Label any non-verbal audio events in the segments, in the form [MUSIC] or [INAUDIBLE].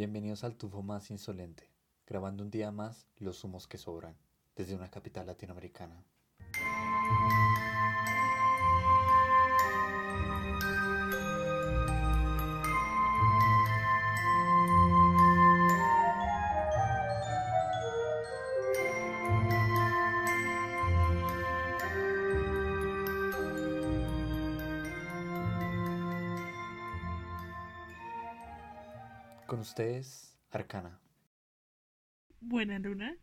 Bienvenidos al tufo más insolente, grabando un día más los humos que sobran, desde una capital latinoamericana. Ustedes, Arcana. Buena luna.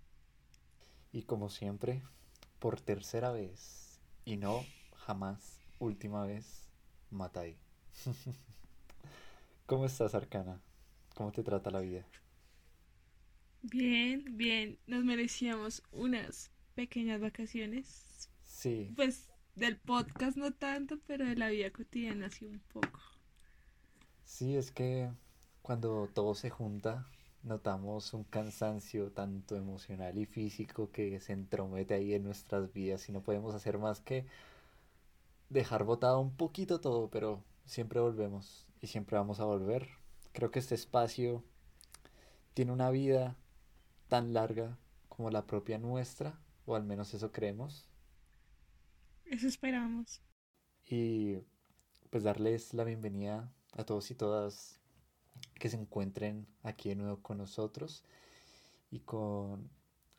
Y como siempre, por tercera vez, y no jamás última vez, Matai. [LAUGHS] ¿Cómo estás, Arcana? ¿Cómo te trata la vida? Bien, bien. Nos merecíamos unas pequeñas vacaciones. Sí, Pues del podcast no tanto, pero de la vida cotidiana sí un poco. sí, es que cuando todo se junta, notamos un cansancio tanto emocional y físico que se entromete ahí en nuestras vidas y no podemos hacer más que dejar botado un poquito todo, pero siempre volvemos y siempre vamos a volver. Creo que este espacio tiene una vida tan larga como la propia nuestra, o al menos eso creemos, Eso esperamos. y pues darles la bienvenida a todos y todas que se encuentren aquí de nuevo con nosotros y con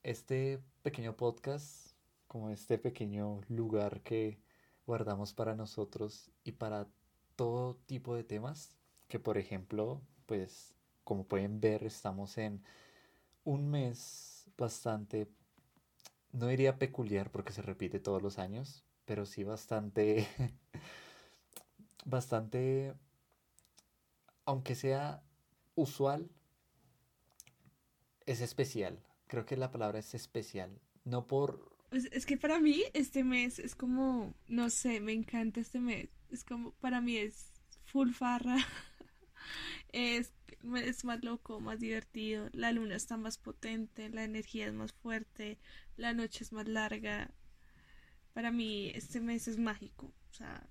este pequeño podcast, como este pequeño lugar que guardamos para nosotros y para todo tipo de temas, que por ejemplo, pues como pueden ver, estamos en un mes bastante, no diría peculiar porque se repite todos los años, pero sí bastante, [LAUGHS] bastante, aunque sea usual, es especial. Creo que la palabra es especial. No por... Pues es que para mí este mes es como, no sé, me encanta este mes. Es como, para mí es full farra. [LAUGHS] Es, es más loco, más divertido. La luna está más potente, la energía es más fuerte, la noche es más larga. Para mí este mes es mágico. O sea,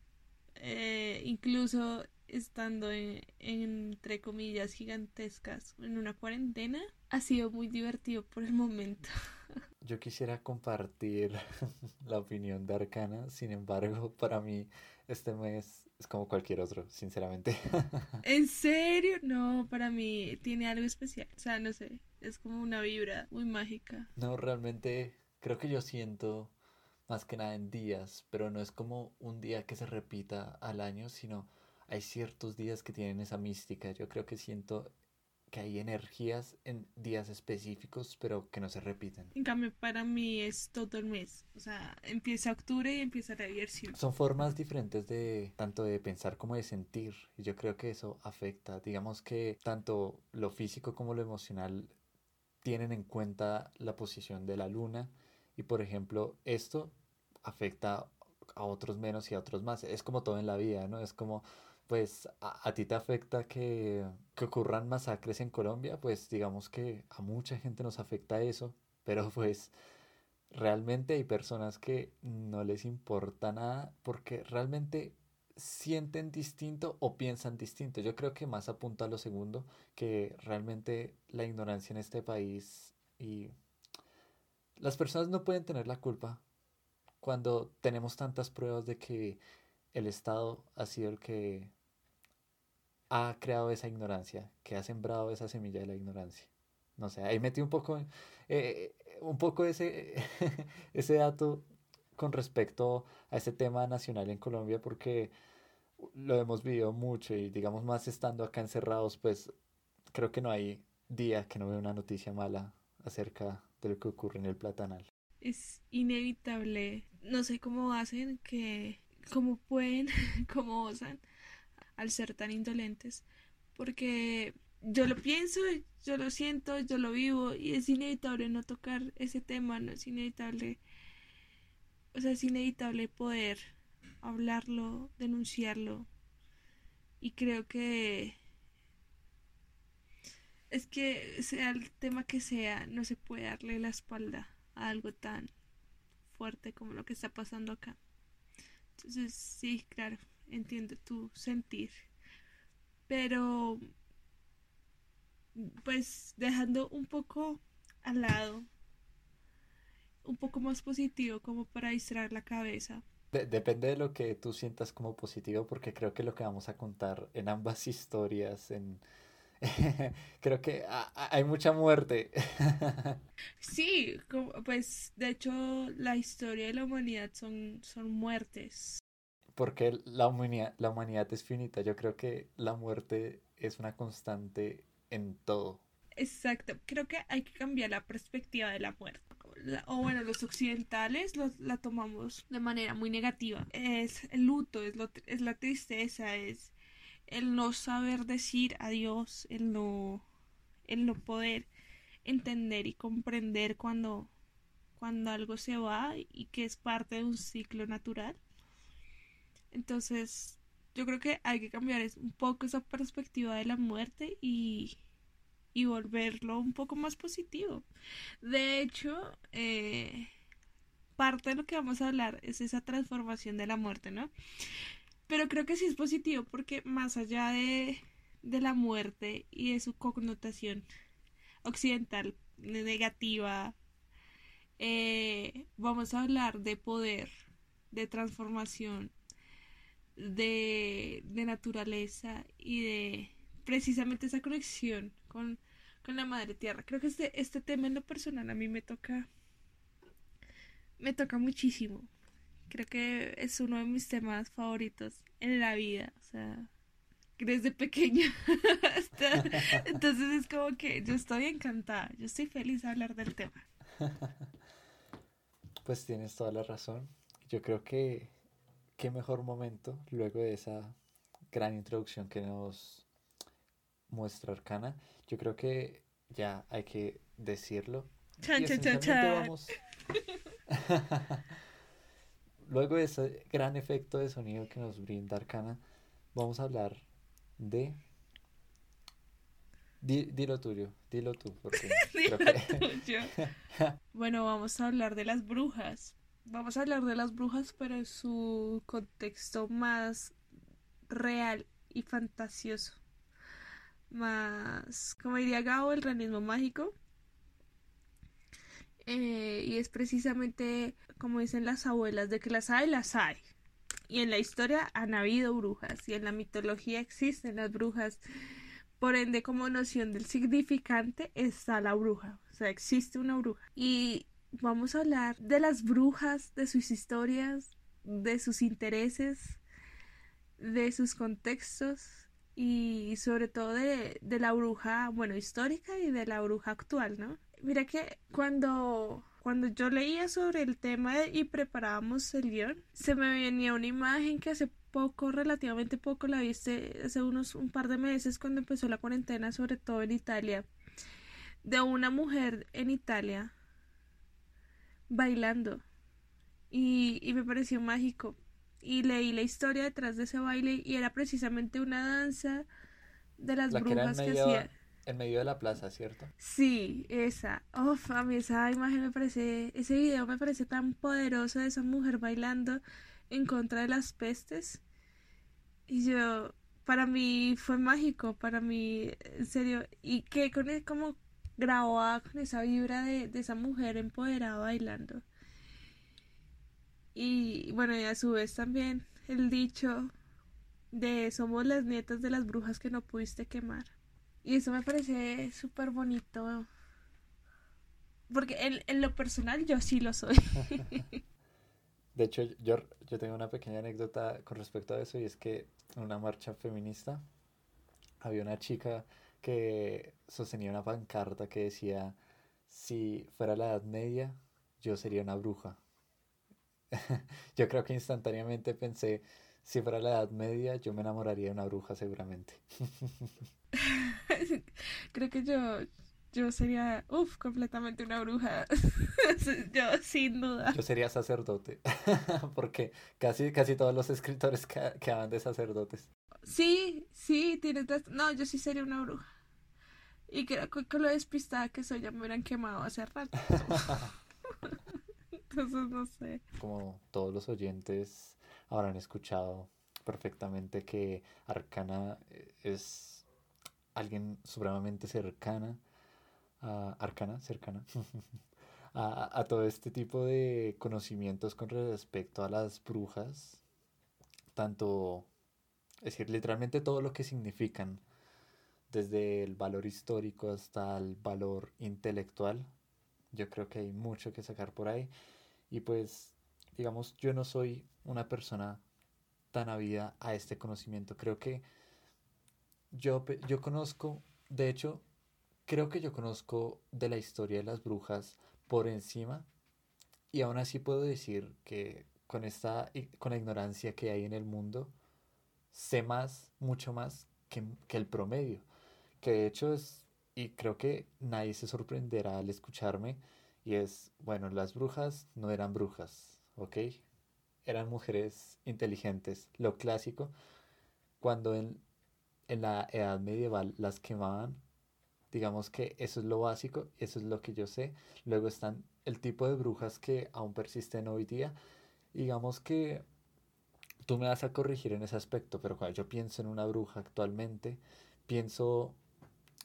eh, incluso estando en, entre comillas gigantescas en una cuarentena, ha sido muy divertido por el momento. [LAUGHS] Yo quisiera compartir [LAUGHS] la opinión de Arcana, sin embargo, para mí este mes es como cualquier otro, sinceramente. [LAUGHS] ¿En serio? No, para mí tiene algo especial. O sea, no sé, es como una vibra muy mágica. No, realmente creo que yo siento más que nada en días, pero no es como un día que se repita al año, sino hay ciertos días que tienen esa mística. Yo creo que siento que hay energías en días específicos, pero que no se repiten. En cambio, para mí es todo el mes. O sea, empieza octubre y empieza la diversión. Son formas diferentes de tanto de pensar como de sentir, y yo creo que eso afecta. Digamos que tanto lo físico como lo emocional tienen en cuenta la posición de la luna, y por ejemplo, esto afecta a otros menos y a otros más. Es como todo en la vida, ¿no? Es como, pues, a, a ti te afecta que, que ocurran masacres en Colombia, pues digamos que a mucha gente nos afecta eso, [LAUGHS] pero pues realmente hay personas que no les importa nada porque realmente sienten distinto o piensan distinto. Yo creo que más apunta a lo segundo, que realmente la ignorancia en este país y las personas no pueden tener la culpa cuando tenemos tantas pruebas de que el Estado ha sido el que ha creado esa ignorancia, que ha sembrado esa semilla de la ignorancia. No sé, ahí metí un poco, eh, un poco ese, [LAUGHS] ese dato con respecto a ese tema nacional en Colombia, porque lo hemos vivido mucho y digamos más estando acá encerrados, pues creo que no hay día que no vea una noticia mala acerca de lo que ocurre en el Platanal. Es inevitable. No sé cómo hacen que, cómo pueden, [LAUGHS] cómo osan al ser tan indolentes. Porque yo lo pienso, yo lo siento, yo lo vivo y es inevitable no tocar ese tema, no es inevitable. O sea, es inevitable poder hablarlo, denunciarlo. Y creo que es que sea el tema que sea, no se puede darle la espalda a algo tan fuerte como lo que está pasando acá. Entonces, sí, claro, entiendo tu sentir. Pero pues dejando un poco al lado, un poco más positivo como para distraer la cabeza. depende de lo que tú sientas como positivo, porque creo que lo que vamos a contar en ambas [LAUGHS] historias, en, [LAUGHS] creo que hay mucha muerte. [LAUGHS] sí, pues de hecho la historia de la humanidad son, son muertes. Porque la humanidad, la humanidad es finita. Yo creo que la muerte es una constante en todo. Exacto, creo que hay que cambiar la perspectiva de la muerte. o bueno, los occidentales la tomamos de manera muy negativa. Es el luto, es, lo, es la tristeza, es el no saber decir adiós, el no, el no poder entender y comprender cuando, cuando algo se va y que es parte de un ciclo natural. Entonces, yo creo que hay que cambiar un poco esa perspectiva de la muerte y, y volverlo un poco más positivo. De hecho, eh, parte de lo que vamos a hablar es esa transformación de la muerte, ¿no? Pero creo que sí es positivo porque más allá de, de la muerte y de su connotación occidental negativa, eh, vamos a hablar de poder, de transformación, de, de naturaleza y de precisamente esa conexión con, con la madre tierra. Creo que este, este tema en lo personal a mí me toca, me toca muchísimo Creo que es uno de mis temas favoritos en la vida. O sea, desde pequeña. [LAUGHS] Entonces es como que yo estoy encantada. Yo estoy feliz de hablar del tema. [LAUGHS] Pues tienes toda la razón. Yo creo que qué mejor momento luego de esa gran introducción que nos muestra Arcana. Yo creo que ya hay que decirlo. Chan, chan, chan, vamos... [LAUGHS] luego de ese gran efecto de sonido que nos brinda Arcana, vamos a hablar de... dilo tuyo, dilo tú, porque [LAUGHS] [LAUGHS] bueno, vamos a hablar de las brujas. Vamos a hablar de las brujas, pero en su contexto más real y fantasioso. Más, como diría Gao, el realismo mágico. Eh, y es precisamente como dicen las abuelas, de que las hay, las hay. Y en la historia han habido brujas y en la mitología existen las brujas. Por ende, como noción del significante está la bruja. O sea, existe una bruja. Y vamos a hablar de las brujas, de sus historias, de sus intereses, de sus contextos y sobre todo de, de la bruja, bueno, histórica y de la bruja actual, ¿no? Mira que cuando cuando yo leía sobre el tema y preparábamos el guion, se me venía una imagen que hace poco, relativamente poco, la viste hace unos un par de meses cuando empezó la cuarentena, sobre todo en Italia, de una mujer en Italia bailando. Y, y me pareció mágico. Y leí la historia detrás de ese baile y era precisamente una danza de las brujas que hacía en medio de la plaza, ¿cierto? Sí, esa. Uf, a mí esa imagen me parece, ese video me parece tan poderoso de esa mujer bailando en contra de las pestes. Y yo, para mí fue mágico, para mí, en serio, y que con como grababa con esa vibra de, de esa mujer empoderada bailando. Y bueno, y a su vez también el dicho de somos las nietas de las brujas que no pudiste quemar. Y eso me parece súper bonito. Porque en, en, lo personal yo sí lo soy. [LAUGHS] De hecho, yo, yo tengo una pequeña anécdota con respecto a eso y es que en una marcha feminista había una chica que sostenía una pancarta que decía, si fuera la Edad Media, yo sería una bruja. [LAUGHS] yo creo que instantáneamente pensé, si fuera la Edad Media, yo me enamoraría de una bruja seguramente. [LAUGHS] Creo que yo, yo sería, uff, completamente una bruja. [LAUGHS] yo, sin duda. Yo sería sacerdote, porque casi, casi todos los escritores quedaban de sacerdotes. Sí, sí, tienes... No, yo sí sería una bruja. Y creo que con lo despistada que soy ya me hubieran quemado hace rato. [LAUGHS] Entonces no sé. Como todos los oyentes habrán escuchado perfectamente que Arcana es alguien supremamente cercana, arcana, cercana, [LAUGHS] a, todo este tipo de conocimientos con respecto a las brujas, tanto, es decir, literalmente todo lo que significan, desde el valor histórico hasta el valor intelectual. Yo creo que hay mucho que sacar por ahí. Y pues, digamos, yo no soy una persona tan avida a este conocimiento. Creo que yo, yo conozco, de hecho, creo que yo conozco de la historia de las brujas por encima y aún así puedo decir que con esta con la ignorancia que hay en el mundo sé más, mucho más que, que el promedio, que de hecho es, y creo que nadie se sorprenderá al escucharme, y es, bueno, las brujas no eran brujas, ¿ok? Eran mujeres inteligentes, lo clásico, cuando en, en la edad medieval las quemaban Digamos que eso es lo básico, eso es lo que yo sé. Luego están el tipo de brujas que aún persisten hoy día. Digamos que tú me vas a corregir en ese aspecto, pero cuando yo pienso en una bruja actualmente, pienso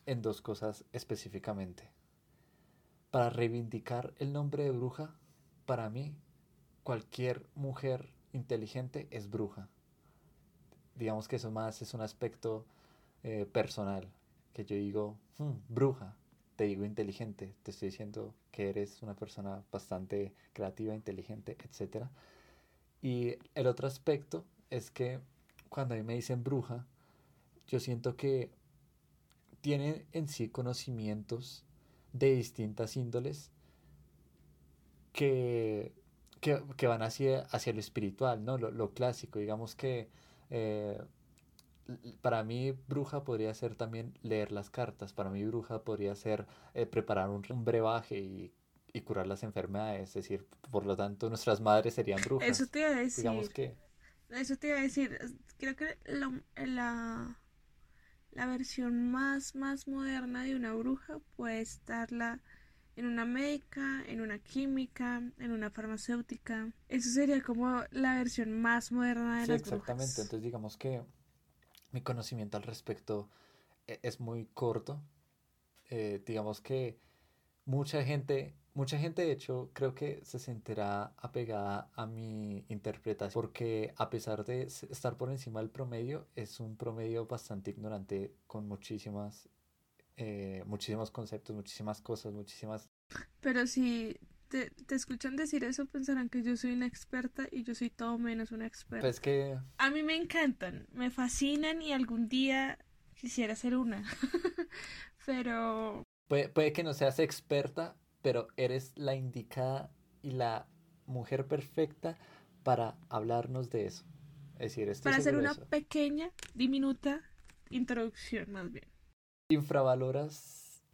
en dos cosas específicamente. Para reivindicar el nombre de bruja, para mí, cualquier mujer inteligente es bruja. Digamos que eso más es un aspecto eh, personal que yo digo, hmm, bruja, te digo inteligente, te estoy diciendo que eres una persona bastante creativa, inteligente, etc. Y el otro aspecto es que cuando a mí me dicen bruja, yo siento que tiene en sí conocimientos de distintas índoles que, que, van hacia, hacia lo espiritual, ¿no? Lo, clásico, digamos que eh, para mí bruja podría ser también leer las cartas, para mí bruja podría ser eh, preparar un, brebaje y, curar las enfermedades, es decir, por lo tanto nuestras madres serían brujas. Eso te iba a decir. Digamos que... Eso te iba a decir, creo que la, la versión más, más moderna de una bruja puede estarla en una médica, en una química, en una farmacéutica. Eso sería como la versión más moderna de sí, exactamente. Entonces digamos que mi conocimiento al respecto e-, es muy corto. Eh, digamos que mucha gente, mucha gente de hecho creo que se sentirá apegada a mi interpretación porque a pesar de estar por encima del promedio, es un promedio bastante ignorante con muchísimas, eh, muchísimos conceptos, muchísimas cosas, muchísimas... Pero si te, escuchan decir eso, pensarán que yo soy una experta y yo soy todo menos una experta. Pues que... A mí me encantan, me fascinan y algún día quisiera ser una. [LAUGHS] pero... Puede, puede que no seas experta, pero eres la indicada y la mujer perfecta para hablarnos de eso. Es decir, para hacer una pequeña, diminuta introducción, más bien. Infravaloras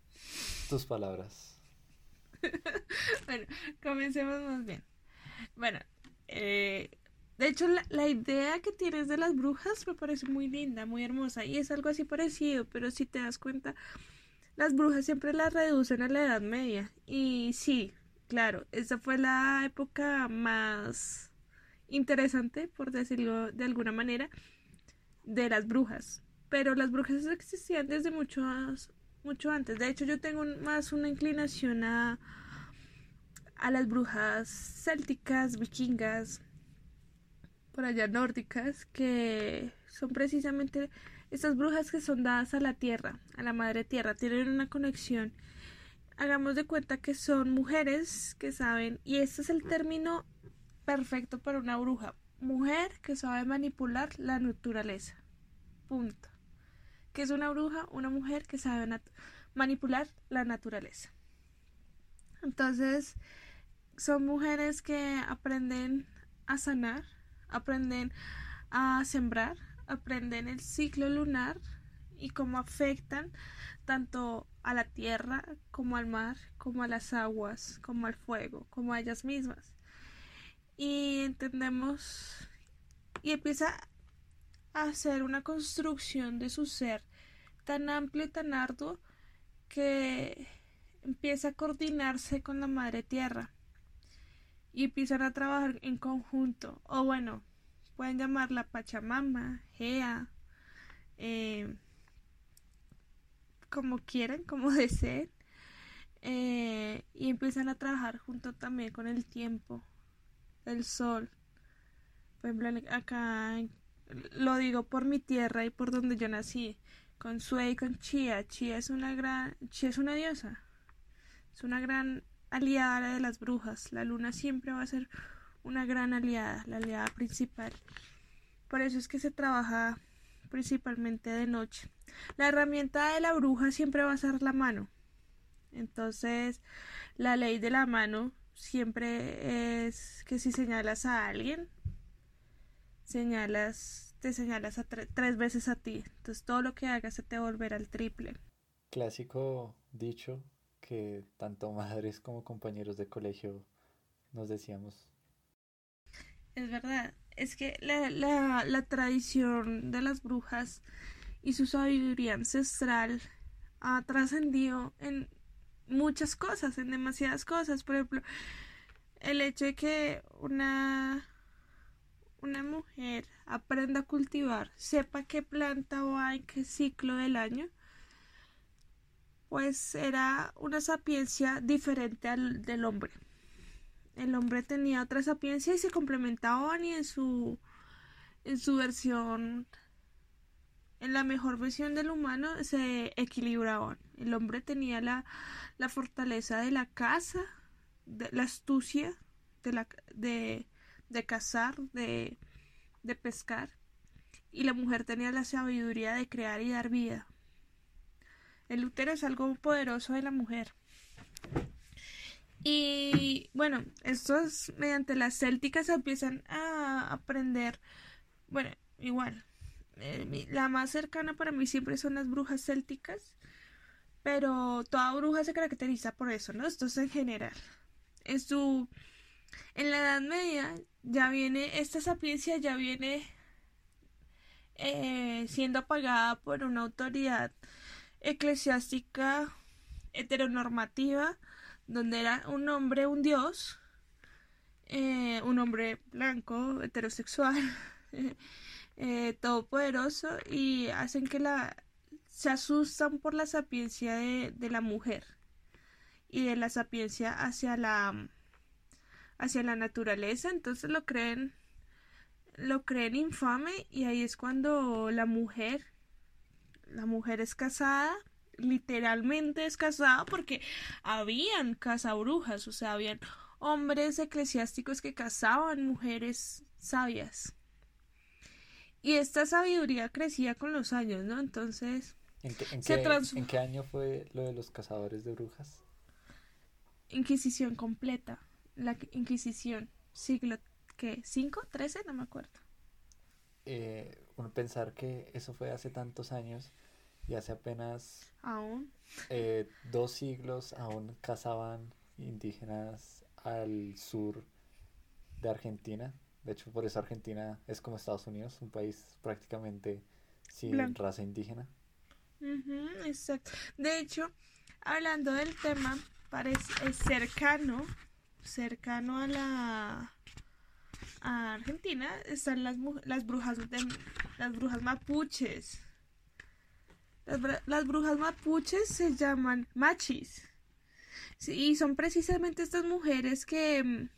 tus palabras. [LAUGHS] bueno, comencemos más bien. Bueno, eh, de hecho la, idea que tienes de las brujas me parece muy linda, muy hermosa y es algo así parecido, pero si te das cuenta, las brujas siempre las reducen a la Edad Media y sí, claro, esa fue la época más interesante, por decirlo de alguna manera, de las brujas. Pero las brujas existían desde muchos mucho antes. De hecho, yo tengo más una inclinación a, a las brujas célticas, vikingas, por allá nórdicas, que son precisamente estas brujas que son dadas a la tierra, a la madre tierra, tienen una conexión. Hagamos de cuenta que son mujeres que saben, y este es el término perfecto para una bruja, mujer que sabe manipular la naturaleza. Punto que es una bruja? Una mujer que sabe manipular la naturaleza. Entonces, son mujeres que aprenden a sanar, aprenden a sembrar, aprenden el ciclo lunar y cómo afectan tanto a la tierra como al mar, como a las aguas, como al fuego, como a ellas mismas. Y entendemos y empieza hacer una construcción de su ser tan amplio y tan arduo que empieza a coordinarse con la madre tierra y empiezan a trabajar en conjunto o bueno pueden llamarla Pachamama, Gea, eh, como quieren, como [LAUGHS] deseen. Eh, y empiezan a trabajar junto también con el tiempo, el sol. Por ejemplo, acá lo digo por mi tierra y por donde yo nací, con Sue y con Chía. Chía es una gran, Chía es una diosa, es una gran aliada de las brujas. La luna siempre va a ser una gran aliada, la aliada principal. Por eso es que se trabaja principalmente de noche. La herramienta de la bruja siempre va a ser la mano. Entonces, la ley de la mano siempre es que si señalas a alguien, señalas, te señalas a tres veces a ti. Entonces, todo lo que hagas se te volverá al triple. Clásico dicho que tanto [LAUGHS] madres como compañeros de colegio nos decíamos. Es verdad, es que la, la, tradición de las brujas y su sabiduría ancestral ha trascendido en muchas cosas, en demasiadas cosas. Por ejemplo, el hecho de que una, una mujer aprenda a cultivar, sepa qué planta va en qué ciclo del año, pues era una sapiencia diferente al del hombre. El hombre tenía otra sapiencia y se complementaban y en su en su versión en la mejor versión del humano se equilibraban. El hombre tenía la, la fortaleza de la caza, de la astucia, de, la, de, de cazar, de, de pescar, y la mujer tenía la sabiduría de crear y dar vida. El útero es algo poderoso de la mujer. Y bueno, estos mediante las célticas empiezan a aprender, bueno, igual, eh, la más cercana para mí siempre son las brujas célticas, pero toda bruja se caracteriza por eso, ¿no? Esto es en general. En su en la Edad Media ya viene esta sapiencia ya viene eh, siendo apagada por una autoridad eclesiástica heteronormativa donde era un hombre un dios eh, un hombre blanco heterosexual [LAUGHS] eh, todopoderoso y hacen que la se asustan por la sapiencia de, de la mujer y de la sapiencia hacia la hacia la naturaleza. Entonces lo creen lo creen infame y ahí es cuando la mujer la mujer es casada literalmente es casada porque habían cazabrujas o sea habían hombres eclesiásticos que cazaban mujeres sabias y esta sabiduría crecía con los años, ¿no? Entonces... ¿En qué, en qué, año fue lo de los cazadores de brujas? Inquisición completa. La Inquisición. Siglo, ¿qué? ¿Cinco? ¿Trece? No me acuerdo. Eh, uno pensar que eso fue hace tantos años y hace apenas... Aún. Eh, dos siglos aún cazaban indígenas al sur de Argentina de hecho, por eso Argentina es como Estados Unidos, un país prácticamente sin raza indígena. exacto. De hecho, hablando del tema, parece es cercano, cercano a la a Argentina están las, las brujas de, las brujas mapuches. Las, brujas mapuches se llaman machis. Y son precisamente estas mujeres que mm,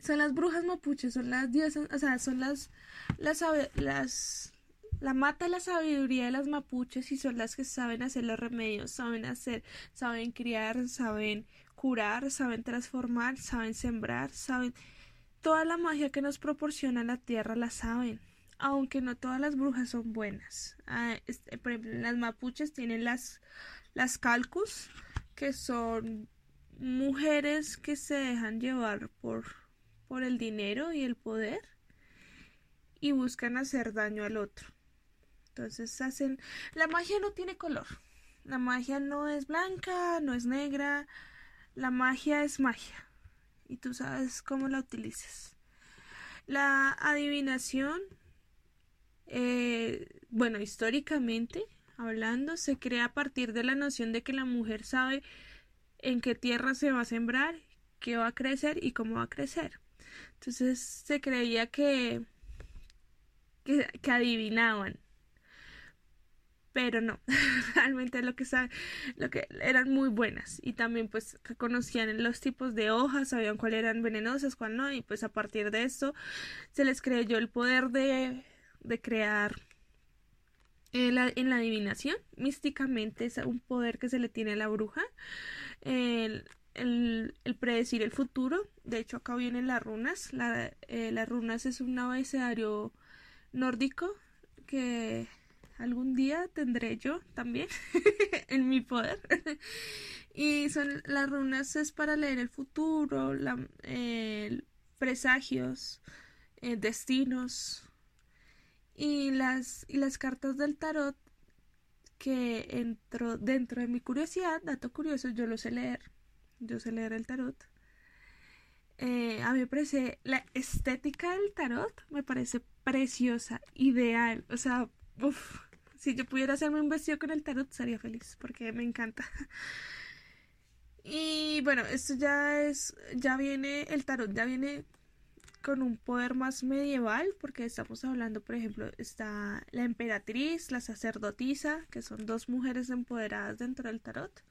son las brujas mapuches, son las diosas, o sea, son las, las, las, la mata la sabiduría de las mapuches y son las que saben hacer los remedios, saben hacer, saben criar, saben curar, saben transformar, saben sembrar, saben, toda la magia que nos proporciona la tierra la saben, aunque no todas las brujas son buenas. Ah, este, por ejemplo, las mapuches tienen las, las calcus, que son mujeres que se dejan llevar por por el dinero y el poder y buscan hacer daño al otro. Entonces hacen... La magia no tiene color. La magia no es blanca, no es negra. La magia es magia. Y tú sabes cómo la utilizas. La adivinación, eh, bueno, históricamente hablando, se crea a partir de la noción de que la mujer sabe en qué tierra se va a sembrar, qué va a crecer y cómo va a crecer. Entonces se creía que, que, adivinaban. pero no, [LAUGHS] realmente lo que lo que eran muy buenas y también pues conocían los tipos de hojas, sabían cuáles eran venenosas, cuál no y pues a partir de esto se les creyó el poder de, de crear en la, en adivinación, místicamente es un poder que se le tiene a la bruja, el, el, predecir el futuro, de hecho acá vienen las runas, la, eh, las runas es un abecedario nórdico que algún día tendré yo también [LAUGHS] en mi poder. [LAUGHS] y son las runas es para leer el futuro, presagios, eh, destinos y las, y las cartas del tarot que entro dentro de mi curiosidad, dato curioso, yo lo sé leer, yo sé leer el tarot. Eh, a mí me parece la estética del tarot me parece preciosa, ideal, o sea, uff, si yo pudiera hacerme un vestido con el tarot, sería feliz, porque me encanta. [LAUGHS] Y bueno, esto ya es, ya viene, el tarot ya viene con un poder más medieval, porque estamos hablando, por ejemplo, está la emperatriz, la sacerdotisa, que son dos mujeres empoderadas dentro del tarot.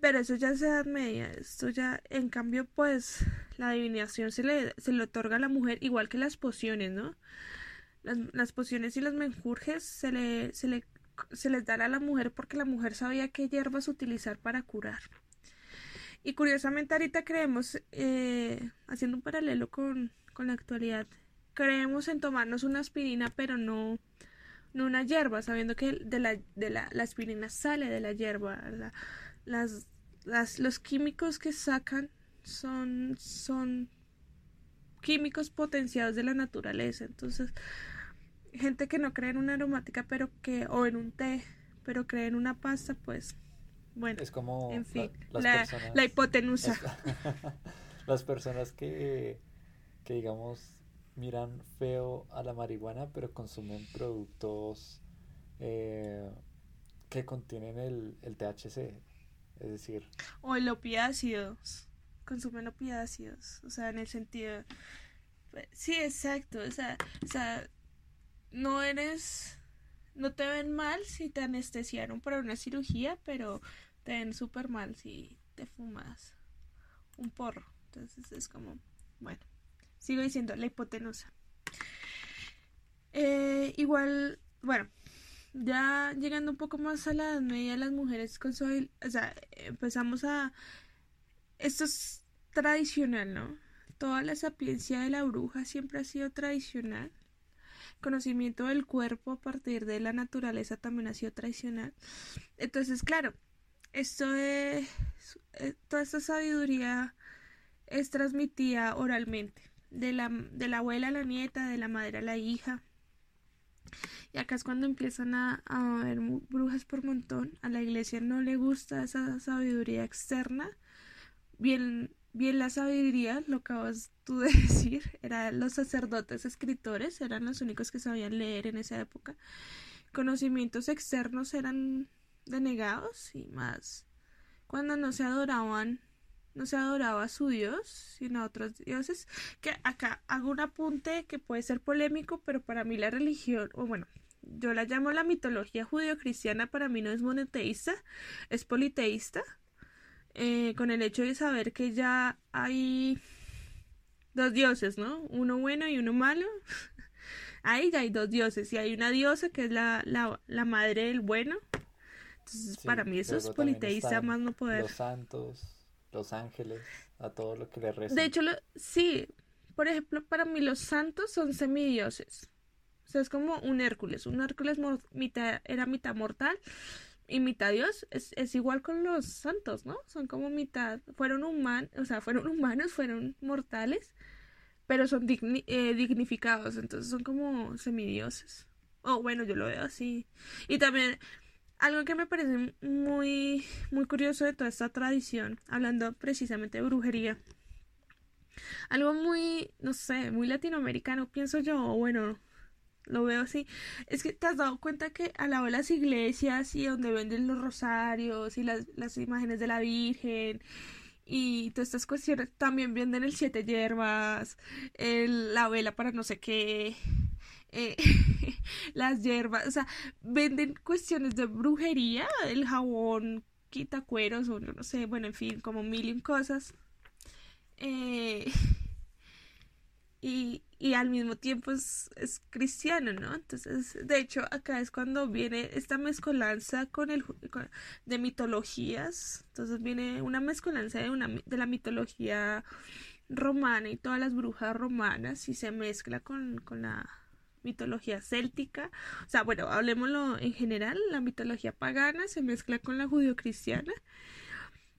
Pero eso ya es edad media, esto ya, en cambio, pues la adivinación se le, se le otorga a la mujer igual que las pociones, ¿no? Las, pociones y los menjurjes se le, se, le, se les dan a la mujer porque la mujer sabía qué hierbas utilizar para curar. Y curiosamente ahorita creemos, eh, haciendo un paralelo con, con, la actualidad, creemos en tomarnos una aspirina, pero no, no una hierba, sabiendo que de la, de la, aspirina sale de la hierba. las, las, los químicos que sacan son, son químicos potenciados de la naturaleza. Entonces, gente que no cree en una aromática, pero que, o en un té, pero cree en una pasta, pues, bueno. Es como en fin, la, la, hipotenusa. [LAUGHS] las personas que, que, digamos, miran feo a la marihuana, pero consumen productos eh, que contienen el, el THC. Es decir. O el opiáceos consumen opiáceos, o sea, en el sentido... Sí, exacto, o sea, o sea, no eres... No te ven mal si te anestesiaron para una cirugía, pero te ven súper mal si te fumas un porro. Entonces es como, bueno, sigo diciendo la hipotenusa. Eh, igual, bueno, ya llegando un poco más a la edad media, las mujeres con su, o sea, empezamos a esto es tradicional, ¿no? Toda la sapiencia de la bruja siempre ha sido tradicional. Conocimiento del cuerpo a partir de la naturaleza también ha sido tradicional. Entonces, claro, esto es, eh, toda esta sabiduría es transmitida oralmente, de la, de la abuela a la nieta, de la madre a la hija. Y acá es cuando empiezan a, a haber brujas por montón. A la iglesia no le gusta esa sabiduría externa bien, bien la sabiduría, lo acabas tú de [LAUGHS] decir, eran los sacerdotes escritores, eran los únicos que sabían leer en esa época. Conocimientos externos eran denegados y más cuando no se adoraban, no se adoraba a su dios, sino a otros dioses. Que acá hago un apunte que puede ser polémico, pero para mí la religión, o bueno, yo la llamo la mitología judio-cristiana, para mí no es monoteísta, es politeísta eh, con el hecho de saber que ya hay dos dioses, ¿no? Uno bueno y uno malo. [LAUGHS] Ahí ya hay dos dioses y hay una diosa que es la, la, la madre del bueno. Entonces, para mí eso es politeísta más no poder. Los santos, los ángeles, a todo lo que le rezan. De hecho, sí, por ejemplo, para mí los santos son semidioses. O sea, es como un Hércules. Un Hércules era mitad mortal y mitad Dios es, igual con los santos, ¿no? Son como mitad, fueron humanos, o sea, fueron humanos, fueron mortales, pero son eh, dignificados, entonces son como semidioses. Oh, bueno, yo lo veo así. Y también algo que me parece muy, muy curioso de toda esta tradición, hablando precisamente de brujería. Algo muy, no sé, muy latinoamericano, pienso yo, bueno, lo veo así. Es que te has dado cuenta que al lado de las iglesias y donde venden los rosarios y las, las imágenes de la Virgen y todas estas cuestiones también venden el siete hierbas, la vela para no sé qué. Eh, [LAUGHS] las hierbas, o sea, venden cuestiones de brujería, el jabón quita cueros o no sé, bueno, en fin, como mil cosas. Eh, [LAUGHS] y, y al mismo tiempo es, es, cristiano, ¿no? Entonces, de hecho, acá es cuando viene esta mezcolanza con el de mitologías. Entonces viene una mezcolanza de una de la mitología romana y todas las brujas romanas y se mezcla con, con la mitología céltica. O sea, bueno, hablemoslo en general, la mitología pagana se mezcla con la judio-cristiana.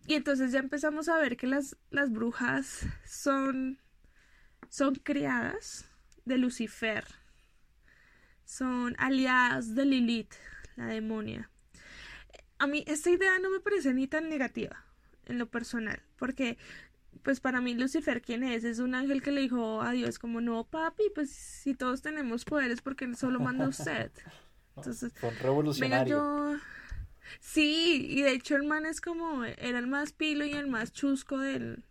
Y entonces ya empezamos a ver que las, las brujas son son criadas de Lucifer, son aliadas de Lilith, la demonia. A mí esta idea no me parece ni tan negativa en lo personal, porque pues para mí Lucifer quién es, es un ángel que le dijo a Dios como no papi, pues si todos tenemos poderes porque solo manda usted. [LAUGHS] Entonces, revolucionario. yo... Sí, y de hecho el man es como era el más pilo y el más chusco del,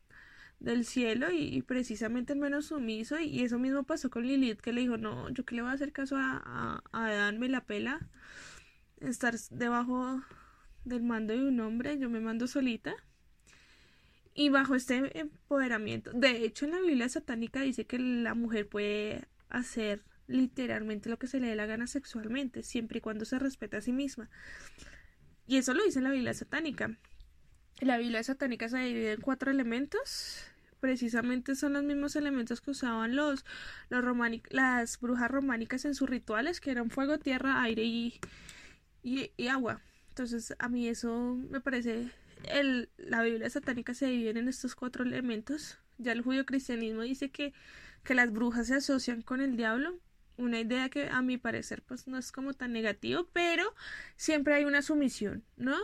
del cielo y, precisamente el menos sumiso y, eso mismo pasó con Lilith que le dijo no yo que le voy a hacer caso a, a, a la pela estar debajo del mando de un hombre yo me mando solita y bajo este empoderamiento de hecho en la Biblia satánica dice que la mujer puede hacer literalmente lo que se le dé la gana sexualmente siempre y cuando se respete a sí misma. Y eso lo dice la Biblia satánica. La Biblia satánica se divide en cuatro elementos precisamente son los mismos elementos que usaban los, los las brujas románicas en sus rituales, que eran fuego, tierra, aire y, y, agua. Entonces, a mí eso me parece. El, la Biblia satánica se divide en estos cuatro elementos. Ya el judío cristianismo dice que, que las brujas se asocian con el diablo. Una idea que a mi parecer pues no es como tan negativo, pero siempre hay una sumisión, ¿no?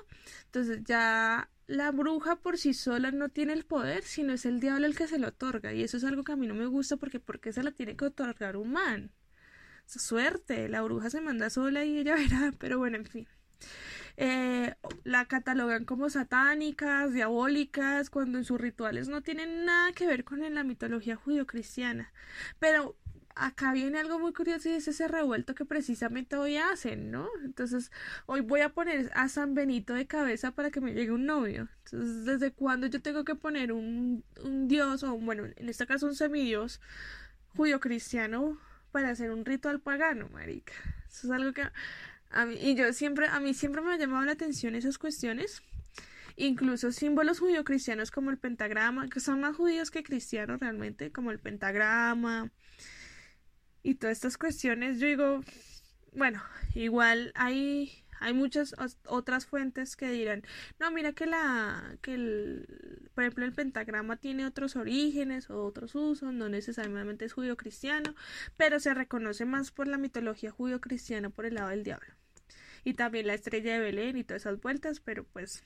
Entonces ya la bruja por sí sola no tiene el poder, sino es el diablo el que se lo otorga. Y eso es algo que a mí no me gusta porque ¿por qué se la tiene que otorgar un man? Suerte, la bruja se manda sola y ella [LAUGHS] verá, pero bueno, en fin. Eh, la catalogan como satánicas, diabólicas, cuando en sus rituales no tienen nada que ver con la mitología judio-cristiana. Pero acá viene algo muy curioso y es ese revuelto que precisamente hoy hacen, ¿no? Entonces, hoy voy a poner a San Benito de cabeza para que me llegue un novio. Entonces, ¿desde cuándo yo tengo que poner un, un dios o, bueno, en este caso un semidios judío cristiano para hacer un ritual pagano, marica? Eso es algo que a mí, y yo siempre, a mí siempre me ha llamado la atención esas cuestiones. Incluso símbolos judío cristianos como el pentagrama, que son más judíos que cristianos realmente, como el pentagrama, y todas estas cuestiones, yo digo, bueno, igual hay, hay muchas otras fuentes que dirán, no, mira que la, que el, por ejemplo, el pentagrama tiene otros orígenes o otros usos, no necesariamente es judío cristiano, pero se reconoce más por la mitología judío cristiana por el lado del diablo. Y también la estrella de Belén y todas esas vueltas, pero pues,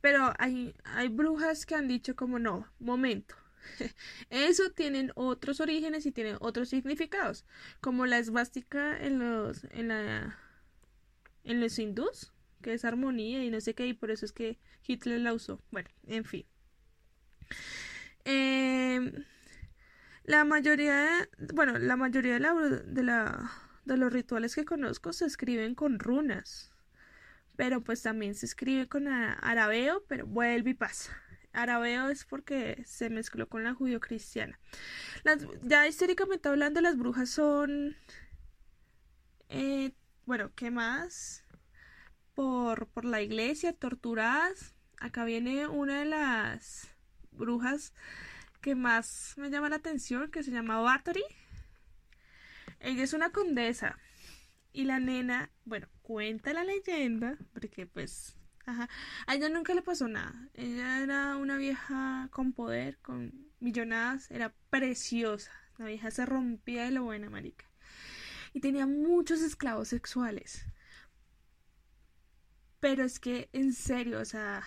pero hay, hay brujas que han dicho como no, momento, [LAUGHS] Eso tienen otros orígenes y tienen otros significados, como la esvástica en los en la en los hindús, que es armonía y no sé qué, y por eso es que Hitler la usó. Bueno, en fin. Em, la mayoría, bueno, la mayoría de la, de la de los rituales que conozco se escriben con runas, pero pues también se escribe con arabeo, pero vuelve y pasa arabeo es porque se mezcló con la judío-cristiana. Ya históricamente hablando, las brujas son, eh, bueno, ¿qué más? Por, por la iglesia, torturadas. Acá viene una de las brujas que más me llama la atención, que se llama Bathory. Ella es una condesa. Y la nena, bueno, cuenta la leyenda, porque pues Ajá. A ella nunca le pasó nada. Ella era una vieja con poder, con millonadas, era preciosa. La vieja se rompía de lo buena, marica. Y tenía muchos esclavos sexuales. Pero es que, en serio, o sea,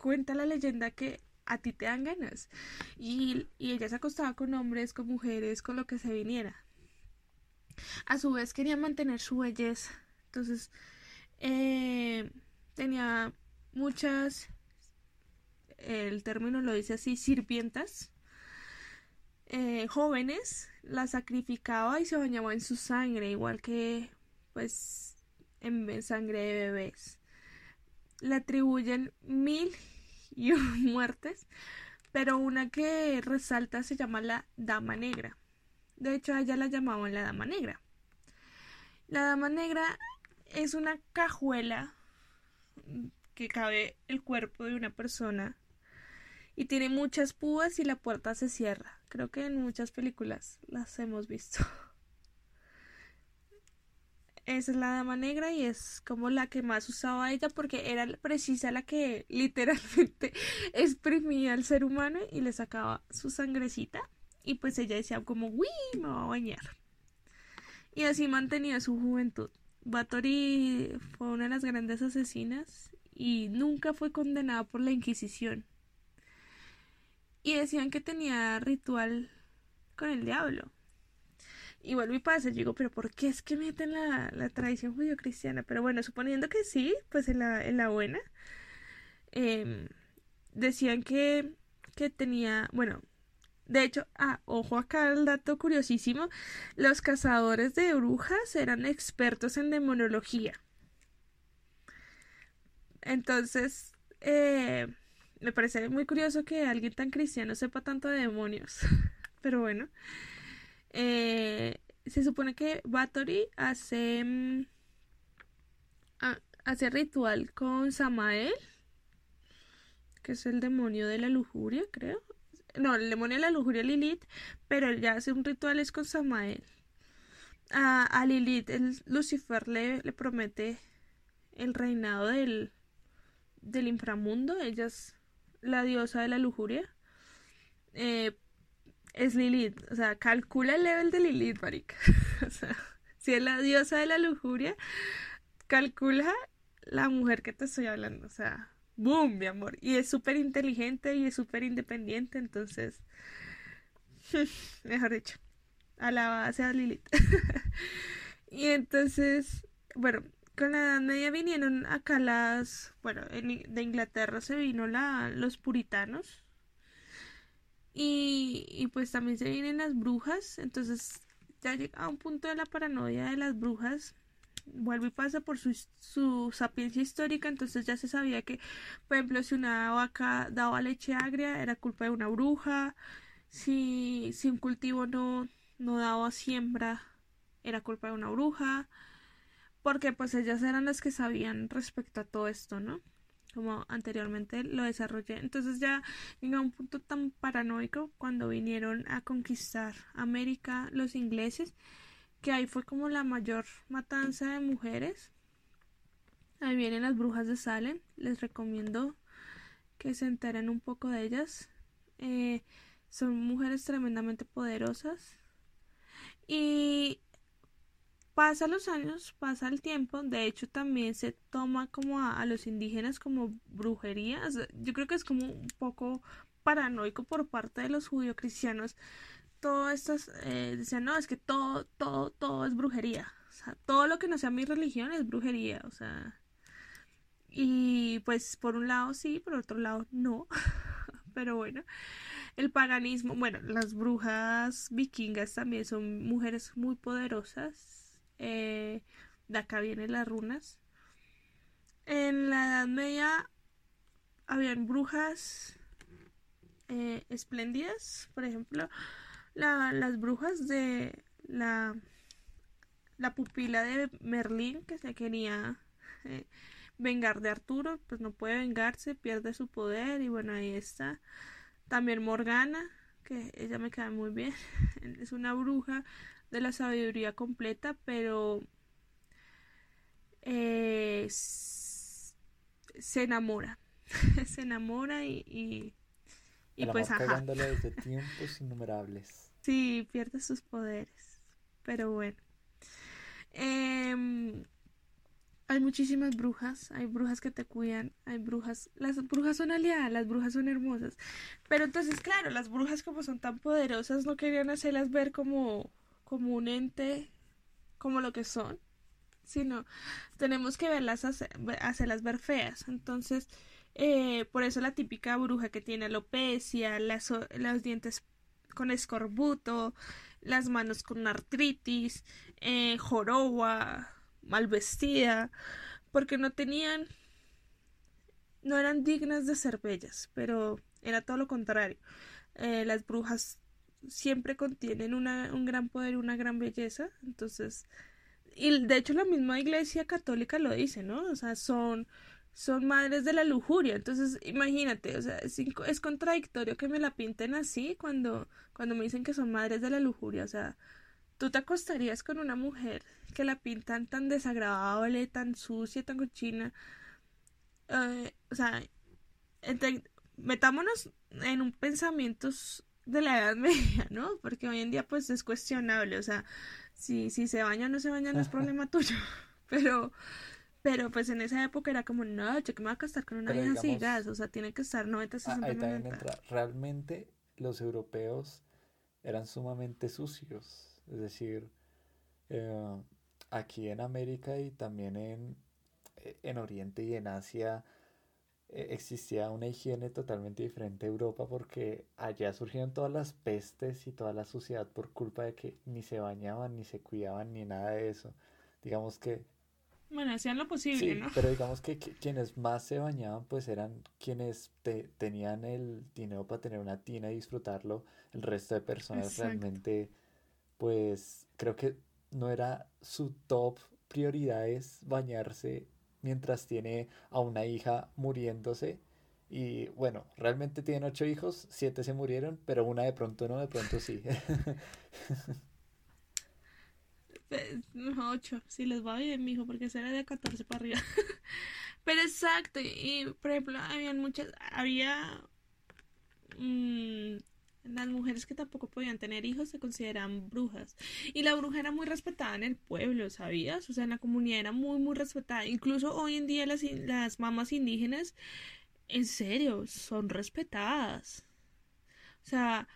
cuenta la leyenda que a ti te dan ganas. Y, y ella se acostaba con hombres, con mujeres, con lo que se viniera. A su vez quería mantener su belleza. Entonces, eh, tenía muchas, el término lo dice así, sirvientas. eh, jóvenes, la sacrificaba y se bañaba en su sangre, igual que pues en sangre de bebés. Le atribuyen mil y [LAUGHS] muertes, pero una que resalta se llama la Dama Negra. De hecho, a ella la llamaban la Dama Negra. La Dama Negra es una cajuela que cabe el cuerpo de una persona y tiene muchas púas y la puerta se cierra. Creo que en muchas películas las hemos visto. [LAUGHS] Esa es la dama negra y es como la que más usaba ella porque era precisa la que [LAUGHS] literalmente exprimía al ser humano y le sacaba su sangrecita y pues ella decía como, uy, me voy a bañar. Y así mantenía su juventud. Bathory fue una de las grandes asesinas y nunca fue condenada por la Inquisición. Y decían que tenía ritual con el diablo. Y vuelvo y pasa, digo, pero ¿por qué es que meten la, tradición judío-cristiana? Pero bueno, suponiendo que sí, pues en la, en la buena. Em, decían que, que tenía, bueno, de hecho, ah, ojo acá el dato curiosísimo, los cazadores de brujas eran expertos en demonología. Entonces, eh, me parece muy curioso que alguien tan cristiano sepa tanto de demonios. [LAUGHS] Pero bueno. Eh, se supone que Bathory hace, mm, hace ritual con Samael, que es el demonio de la lujuria, creo. No, demonio de la lujuria Lilith, pero él ya hace un ritual es con Samael. A, Lilith, el Lucifer le, le promete el reinado del, del inframundo. Ella es la diosa de la lujuria. Eh, es Lilith. O sea, calcula el level de Lilith, marica. [LAUGHS] o sea, si es la diosa de la lujuria, calcula la mujer que te estoy hablando. O sea, boom, mi amor. Y es súper inteligente y es súper independiente, entonces, [LAUGHS] mejor dicho, alabada sea Lilith. [LAUGHS] y entonces, bueno, con la Edad Media vinieron acá las, bueno, de Inglaterra se vino la, los puritanos, y, pues también se vienen las brujas. Entonces ya llega a un punto de la paranoia de las brujas. Vuelve y pasa por su, su sapiencia histórica. Entonces ya se sabía que, por ejemplo, si una vaca daba leche agria, era culpa de una bruja. Si, si un cultivo no, no daba siembra, era culpa de una bruja. Porque pues ellas eran las que sabían respecto a todo esto, ¿no? como anteriormente lo desarrollé. Entonces ya llegó a un punto tan paranoico cuando vinieron a conquistar América los ingleses, que ahí fue como la mayor matanza de mujeres. Ahí vienen las brujas de Salem, les recomiendo que se enteren un poco de ellas. Eh, son mujeres tremendamente poderosas. Y pasa los años, pasa el tiempo, de hecho también se toma como a, los indígenas como brujería, yo creo que es como un poco paranoico por parte de los judío cristianos, todo estas eh, decían no es que todo, todo, todo es brujería, o sea, todo lo que no sea mi religión es brujería, o sea, y pues por un lado sí, por otro lado no, [LAUGHS] pero bueno, el paganismo, bueno, las brujas vikingas también son mujeres muy poderosas, eh, de acá vienen las runas. En la Edad Media habían brujas eh, espléndidas, por ejemplo, las brujas de la, la pupila de Merlín que se quería eh, vengar de Arturo, pues no puede vengarse, pierde su poder y bueno, ahí está. También Morgana, que ella me queda muy bien, [LAUGHS] es una bruja de la sabiduría completa, pero eh, se enamora. [LAUGHS] se enamora y, y, pues ajá. desde [LAUGHS] tiempos innumerables. Sí, pierde sus poderes. Pero bueno. Em, hay muchísimas brujas, hay brujas que te cuidan, hay brujas, las brujas son aliadas, las brujas son hermosas. Pero entonces, claro, las brujas como son tan poderosas no querían hacerlas ver como como un ente como lo que son, sino tenemos que verlas, hacerlas ver feas. Entonces, eh, por eso la típica bruja que tiene alopecia, las, los dientes con escorbuto, las manos con artritis, eh, joroba, mal vestida, porque no tenían, no eran dignas de ser bellas, pero era todo lo contrario. Eh, las brujas siempre contienen una, un gran poder, una gran belleza, entonces, y de hecho la misma iglesia católica lo dice, ¿no? O sea, son son madres de la lujuria. Entonces, imagínate, o sea, es, es, contradictorio que me la pinten así cuando, cuando me dicen que son madres de la lujuria. O sea, tú te acostarías con una mujer que la pintan tan desagradable, tan sucia, tan cochina. Eh, o sea, metámonos en un pensamiento de la Edad [LAUGHS] Media, ¿no? Porque hoy en día pues es cuestionable, o sea, si, si se baña o no se baña no es [LAUGHS] problema tuyo, pero pero pues en esa época era como, no, yo que me voy a casar con una vieja así, gas, o sea, tiene que estar 90, 60 Ahí también entra, realmente los europeos eran sumamente sucios, es decir, eh, aquí en América y también en, en Oriente y en Asia eh, existía una higiene totalmente diferente a Europa porque allá surgieron todas las pestes y toda la suciedad por culpa de que ni se bañaban, ni se cuidaban, ni nada de eso. Digamos que bueno, hacían lo posible, sí, Pero digamos que, quienes más se bañaban, pues eran quienes tenían el dinero para tener una tina y disfrutarlo. El resto de personas realmente, pues creo que no era su top prioridades bañarse mientras tiene a una hija muriéndose. Y bueno, realmente tienen ocho hijos, siete se murieron, pero una de pronto no, de pronto sí. [LAUGHS] [LAUGHS] ocho, si les va bien, mijo, porque será de 14 para arriba. [LAUGHS] Pero exacto, y por ejemplo, habían muchas, había mmm, las mujeres que tampoco podían tener hijos se consideraban brujas. Y la bruja era muy respetada en el pueblo, ¿sabías? O sea, en la comunidad era muy, muy respetada. Incluso hoy en día las, las mamás indígenas, en serio, son respetadas. O sea,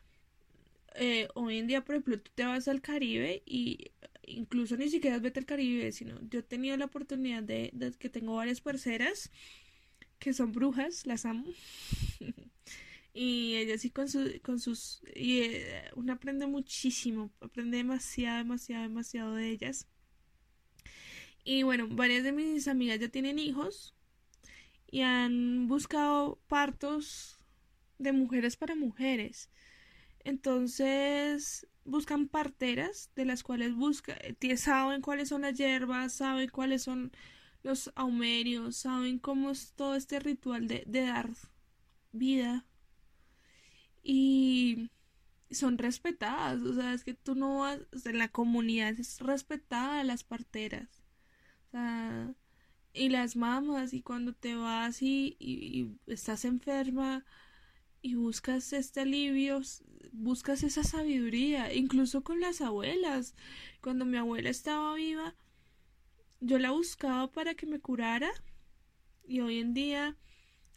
eh, hoy en día, por ejemplo, tú te vas al Caribe y incluso ni siquiera es vete al Caribe, sino yo he tenido la oportunidad de, que tengo varias parceras que son brujas, las amo. [LAUGHS] y ellas sí con, con sus... Y eh, uno aprende muchísimo, aprende demasiado, demasiado, demasiado de ellas. Y bueno, varias de mis amigas ya tienen hijos y han buscado partos de mujeres para mujeres. Entonces, buscan parteras de las cuales busca, eh, saben cuáles son las hierbas, saben cuáles son los aumerios, saben cómo es todo este ritual de, de dar vida. Y son respetadas, o sea, es que tú no vas, en la comunidad es respetada las parteras, o sea, y las mamás, y cuando te vas y, y estás enferma, y buscas este alivio, buscas esa sabiduría, incluso con las abuelas. Cuando mi abuela estaba viva, yo la buscaba para que me curara y hoy en día,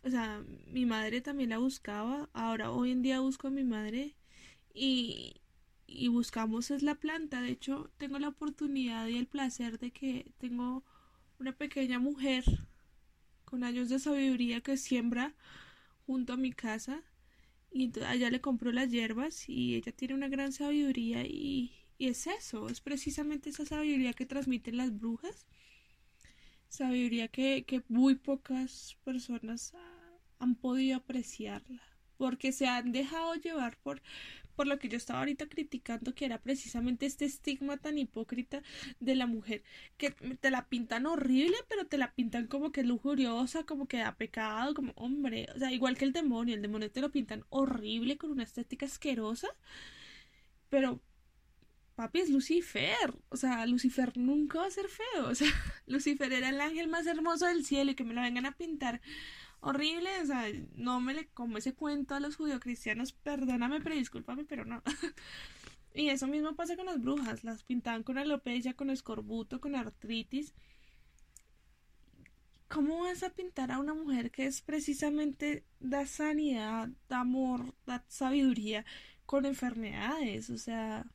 o sea, mi madre también la buscaba, ahora hoy en día busco a mi madre y, y buscamos es la planta. De hecho, tengo la oportunidad y el placer de que tengo una pequeña mujer con años de sabiduría que siembra junto a mi casa y allá le compró las hierbas y ella tiene una gran sabiduría y, y es eso, es precisamente esa sabiduría que transmiten las brujas, sabiduría que, que muy pocas personas han podido apreciarla, porque se han dejado llevar por, por lo que yo estaba ahorita criticando, que era precisamente este estigma tan hipócrita de la mujer, que te la pintan horrible, pero te la pintan como que lujuriosa, como que da pecado, como hombre, o sea, igual que el demonio, el demonio te lo pintan horrible con una estética asquerosa, pero papi es Lucifer, o sea, Lucifer nunca va a ser feo, o sea, [LAUGHS] Lucifer era el ángel más hermoso del cielo y que me lo vengan a pintar horrible, o sea, no me le como ese cuento a los judio-cristianos, perdóname, pero discúlpame, pero no. [LAUGHS] y eso mismo pasa con las brujas, las pintaban con alopecia, con escorbuto, con artritis. ¿Cómo vas a pintar a una mujer que es precisamente da sanidad, da amor, da sabiduría con enfermedades? O sea,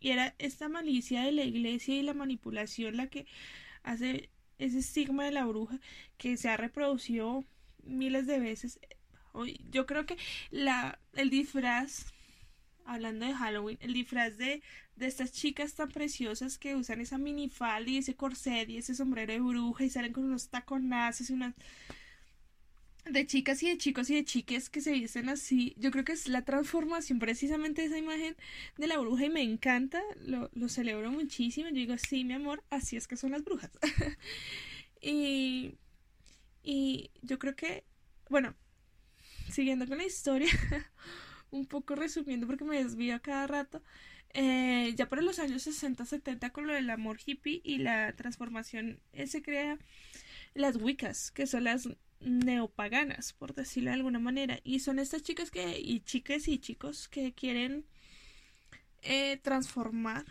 y era esta malicia de la iglesia y la manipulación la que hace ese estigma de la bruja que se ha reproducido miles de veces. Yo creo que la, el disfraz hablando de Halloween, el disfraz de, de estas chicas tan preciosas que usan esa minifalda y ese corset y ese sombrero de bruja y salen con unos taconazos y unas de chicas y de chicos y de chiques que se visten así. Yo creo que es la transformación precisamente de esa imagen de la bruja y me encanta, lo, lo celebro muchísimo. Yo digo, sí, mi amor, así es que son las brujas. [LAUGHS] y, y yo creo que, bueno, siguiendo con la historia, [LAUGHS] un poco resumiendo porque me desvío a cada rato. Eh, ya para los años 60-70 con lo del amor hippie y la transformación eh, se crea las Wiccas, que son las neopaganas, por decirlo de alguna manera. Y son estas chicas que, y chicas y chicos que quieren eh, transformar,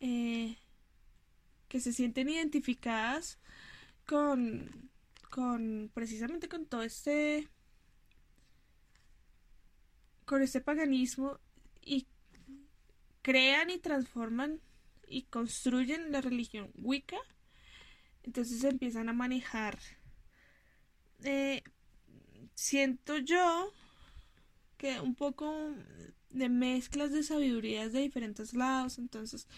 que se sienten identificadas con, con, precisamente con todo este, con este paganismo y crean y transforman y construyen la religión Wicca. Entonces empiezan a manejar eh, siento yo que un poco de mezclas de sabidurías de diferentes lados, entonces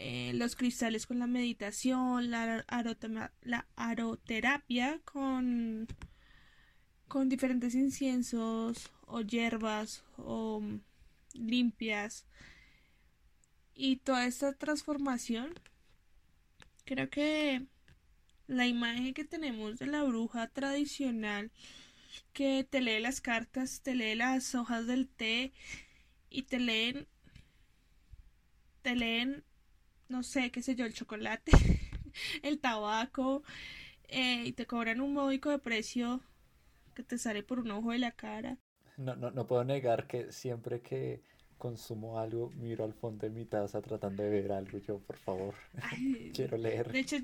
eh, los cristales con la meditación, la, aroterapia con, con diferentes inciensos o hierbas o limpias. Y toda esta transformación creo que la imagen que tenemos de la bruja tradicional que te lee las cartas, te lee las hojas del té y te leen te leen no sé, qué sé yo, el chocolate, [LAUGHS] el tabaco eh, y te cobran un módico de precio que te sale por un ojo de la cara. No, no, no puedo negar que siempre que consumo algo, miro al fondo de mi taza tratando de ver algo. Yo, por favor, [LAUGHS] quiero leer. De hecho,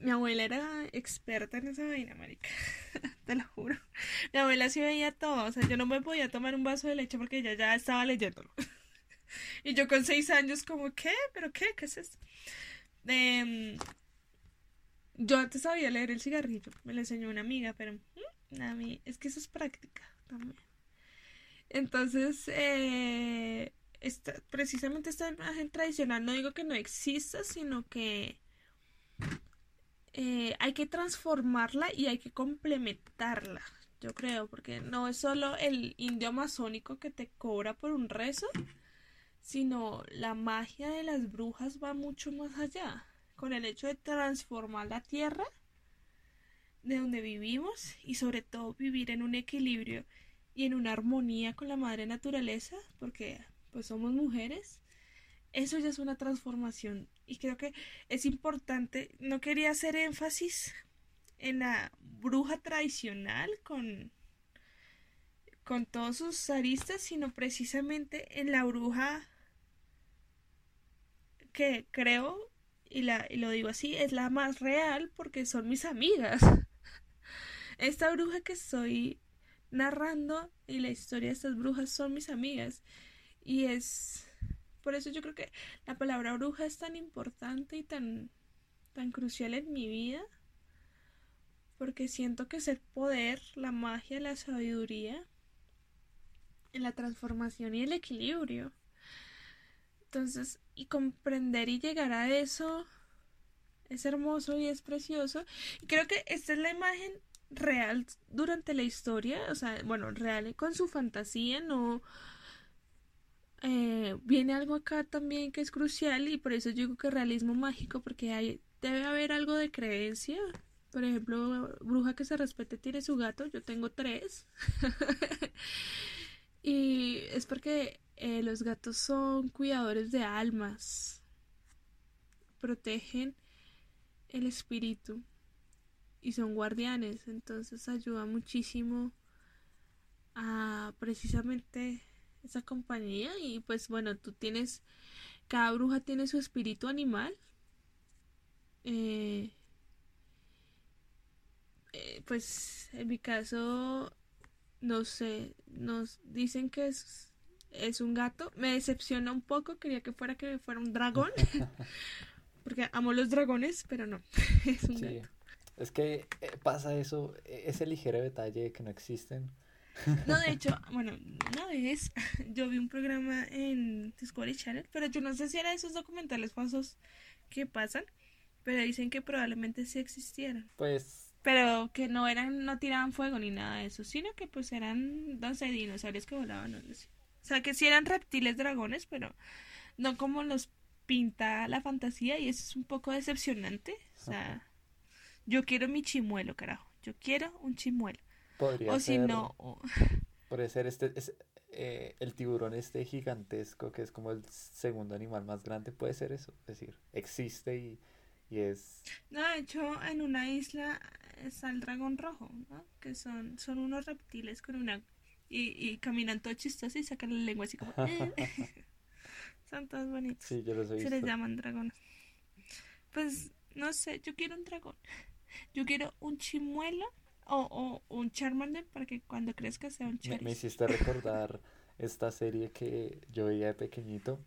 mi abuela era experta en esa vaina, marica. [LAUGHS] Te lo juro. Mi abuela sí veía todo. O sea, yo no me podía tomar un vaso de leche porque ella ya estaba leyéndolo. [LAUGHS] y yo con seis años, como, ¿qué? ¿Pero qué? ¿Qué es esto? Em, yo antes sabía leer el cigarrillo. Me lo enseñó una amiga, pero mm, a mí es que eso es práctica también. Entonces, eh, precisamente esta imagen tradicional, no digo que no exista, sino que eh, hay que transformarla y hay que complementarla, yo creo, porque no es solo el indio masónico que te cobra por un rezo, sino la magia de las brujas va mucho más allá, con el hecho de transformar la tierra de donde vivimos y sobre todo vivir en un equilibrio y en una armonía con la madre naturaleza, porque pues somos mujeres eso ya es una transformación y creo que es importante. No quería hacer énfasis en la bruja tradicional con con todos sus aristas, sino precisamente en la bruja que creo, y, la, y lo digo así, es la más real porque son mis amigas. [LAUGHS] Esta bruja que estoy narrando y la historia de estas brujas son mis amigas. Y es por eso yo creo que la palabra bruja es tan importante y tan, tan crucial en mi vida. Porque siento que es el poder, la magia, la sabiduría, la transformación y el equilibrio. Entonces, y comprender y llegar a eso es hermoso y es precioso. Y creo que esta es la imagen real durante la historia, o sea, bueno, real con su fantasía, no eh, viene algo acá también que es crucial y por eso yo digo que realismo mágico porque hay, debe haber algo de creencia. Por ejemplo, bruja que se respete tiene su gato, yo tengo tres. [LAUGHS] y es porque eh, los gatos son cuidadores de almas, protegen el espíritu y son guardianes, entonces ayuda muchísimo a precisamente esa compañía. Y pues bueno, tú tienes, cada bruja tiene su espíritu animal. Eh, eh, pues en mi caso, no sé, nos dicen que es, es un gato. Me decepciona un poco, quería que fuera que fuera un dragón. [LAUGHS] porque amo los dragones, pero no, [LAUGHS] es un gato. Es que eh, pasa eso, e, ese ligero detalle que no existen No, de [LAUGHS] hecho, bueno, una vez yo vi un programa en Discovery Channel, pero yo no sé si era esos documentales falsos que pasan, pero dicen que probablemente sí existieran. Pues pero que no eran, no tiraban fuego ni nada de eso, sino que pues eran, no sé, dinosaurios que volaban, no sé. O sea, que sí eran reptiles dragones, pero no como los pinta la fantasía y eso es un poco decepcionante. O sea, yo quiero mi chimuelo, carajo. Yo quiero un chimuelo. Podría o si no... [LAUGHS] Podría ser este... Es, eh, el tiburón este gigantesco que es como el segundo animal más grande puede ser eso, es decir, existe y, y es... No, de hecho, en una isla está el dragón rojo, ¿no? Que son, son unos reptiles con una... Y, y caminan todo chistosos y sacan la lengua así como... [LAUGHS] son todos bonitos. Sí, yo los he Se les llaman dragones. Pues, no sé, yo quiero un dragón. Yo quiero un chimuelo o, o un Charmander para que cuando crezca sea un Charizard. Me, me hiciste recordar esta serie que yo veía de pequeñito.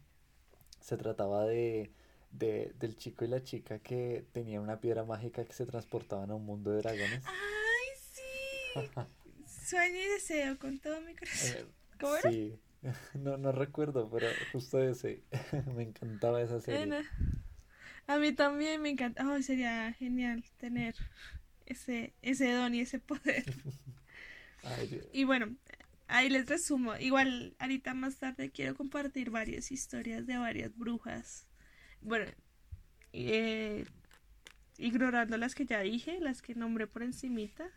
Se trataba de de, del chico y la chica que tenían una piedra mágica que se transportaban a un mundo de dragones. ¡Ay, sí! Sueño y deseo con todo mi corazón. Eh, ¿Cómo era? Sí, [LAUGHS] no, no recuerdo, pero justo ese. [LAUGHS] me encantaba esa serie. A mí también me encanta. Oh, sería genial tener ese, ese don y ese poder. [LAUGHS] y bueno, ahí les resumo. Igual, ahorita más tarde quiero compartir varias historias de varias brujas bueno, eh, ignorando las que ya dije, las que nombré por encimita,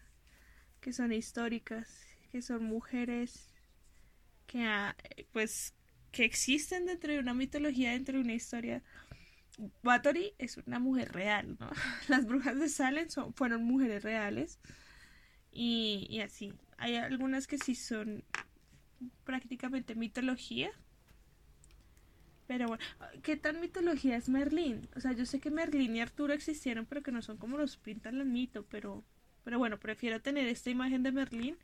que son históricas, que son mujeres que pues que existen dentro de una mitología, dentro de una historia. Bathory es una mujer real, ¿no? [LAUGHS] Las brujas de Salem fueron mujeres reales y, y así. Hay algunas que sí son prácticamente mitología, pero bueno, ¿qué tan mitología es Merlín? O sea, yo sé que Merlín y Arturo existieron, pero que no son como los pintan el mito, pero, pero bueno, prefiero tener esta imagen de Merlín.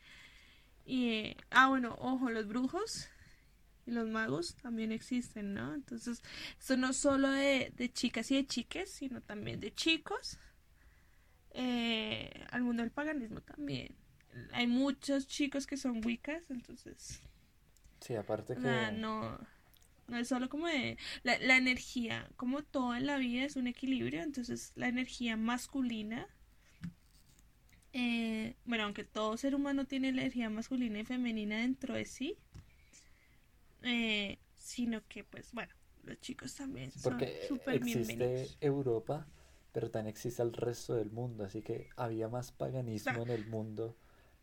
Y, ah, bueno, ojo, los brujos y los magos también existen, ¿no? Entonces, esto no solo de, de chicas y de chiques, sino también de chicos. Eh, al mundo del paganismo también. Hay muchos chicos que son wicas, entonces... Sí, aparte que... no no es solo como de la, la energía, como todo en la vida es un equilibrio, entonces la energía masculina, eh, bueno, aunque todo ser humano tiene energía masculina y femenina dentro de sí, eh, sino que pues bueno, los chicos también son súper bienvenidos. Europa, pero también existe el resto del mundo, así que había más paganismo en el mundo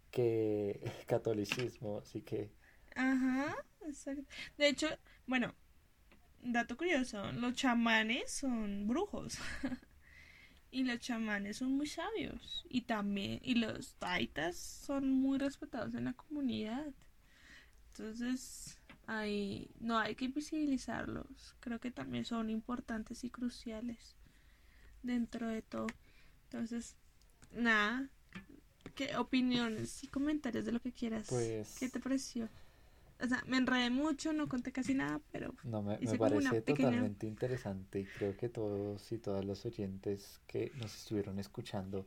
que [LAUGHS] catolicismo, así que... Ajá, exacto. De hecho, bueno, dato curioso, los chamanes son brujos. [LAUGHS] y los chamanes son muy sabios. Y también, y los taitas son muy respetados en la comunidad. Entonces, hay, no hay que invisibilizarlos. Creo que también son importantes y cruciales dentro de todo. Entonces, nada. ¿Qué opiniones y comentarios de lo que quieras? Pues, ¿Qué te pareció? O sea, me enredé mucho, no conté casi nada, pero... No, me, me parece totalmente interesante y creo que todos y todas los oyentes que nos estuvieron escuchando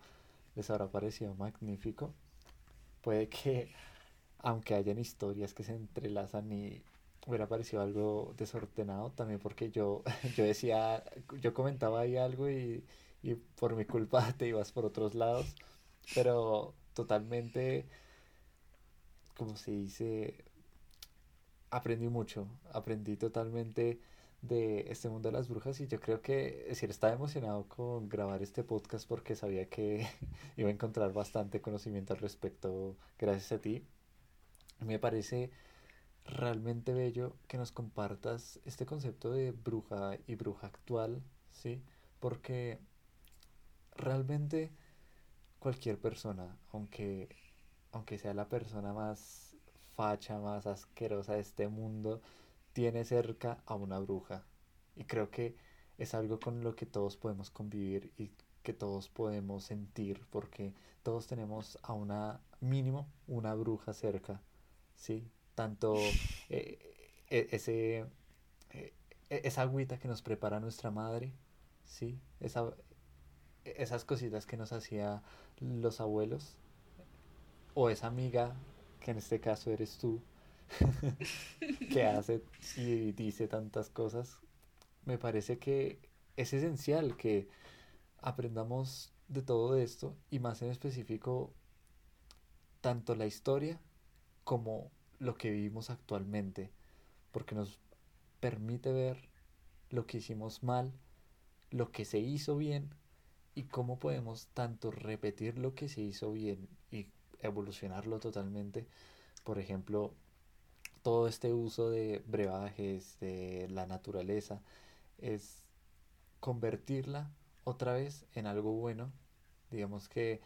les habrá parecido magnífico. Puede que, aunque hayan historias que se entrelazan y hubiera parecido algo desordenado, también porque yo, [LAUGHS] yo decía, yo comentaba ahí algo y, y por mi culpa [LAUGHS] te ibas por otros lados, pero totalmente, como se dice, aprendí mucho, aprendí totalmente de este mundo de las brujas y yo creo que, es decir, estaba emocionado con grabar este podcast porque sabía que [LAUGHS] iba a encontrar bastante conocimiento al respecto gracias a ti. Me parece realmente bello que nos compartas este concepto de bruja y bruja actual, ¿sí? Porque realmente cualquier persona, aunque, aunque sea la persona más facha más asquerosa de este mundo tiene cerca a una bruja. Y creo que es algo con lo que todos podemos convivir y que todos podemos sentir porque todos tenemos a una mínimo una bruja cerca, ¿sí? Tanto [LAUGHS] eh, e, ese, eh, e, esa agüita que nos prepara nuestra madre, ¿sí? Esa, esas cositas que nos hacía los abuelos o esa amiga que en este caso eres tú, [LAUGHS] que hace y dice tantas cosas, me parece que es esencial que aprendamos de todo esto y más en específico tanto la historia como lo que vivimos actualmente, porque nos permite ver lo que hicimos mal, lo que se hizo bien y cómo podemos tanto repetir lo que se hizo bien evolucionarlo totalmente. Por ejemplo, todo este uso de brebajes, de la naturaleza, es convertirla otra vez en algo bueno. Digamos que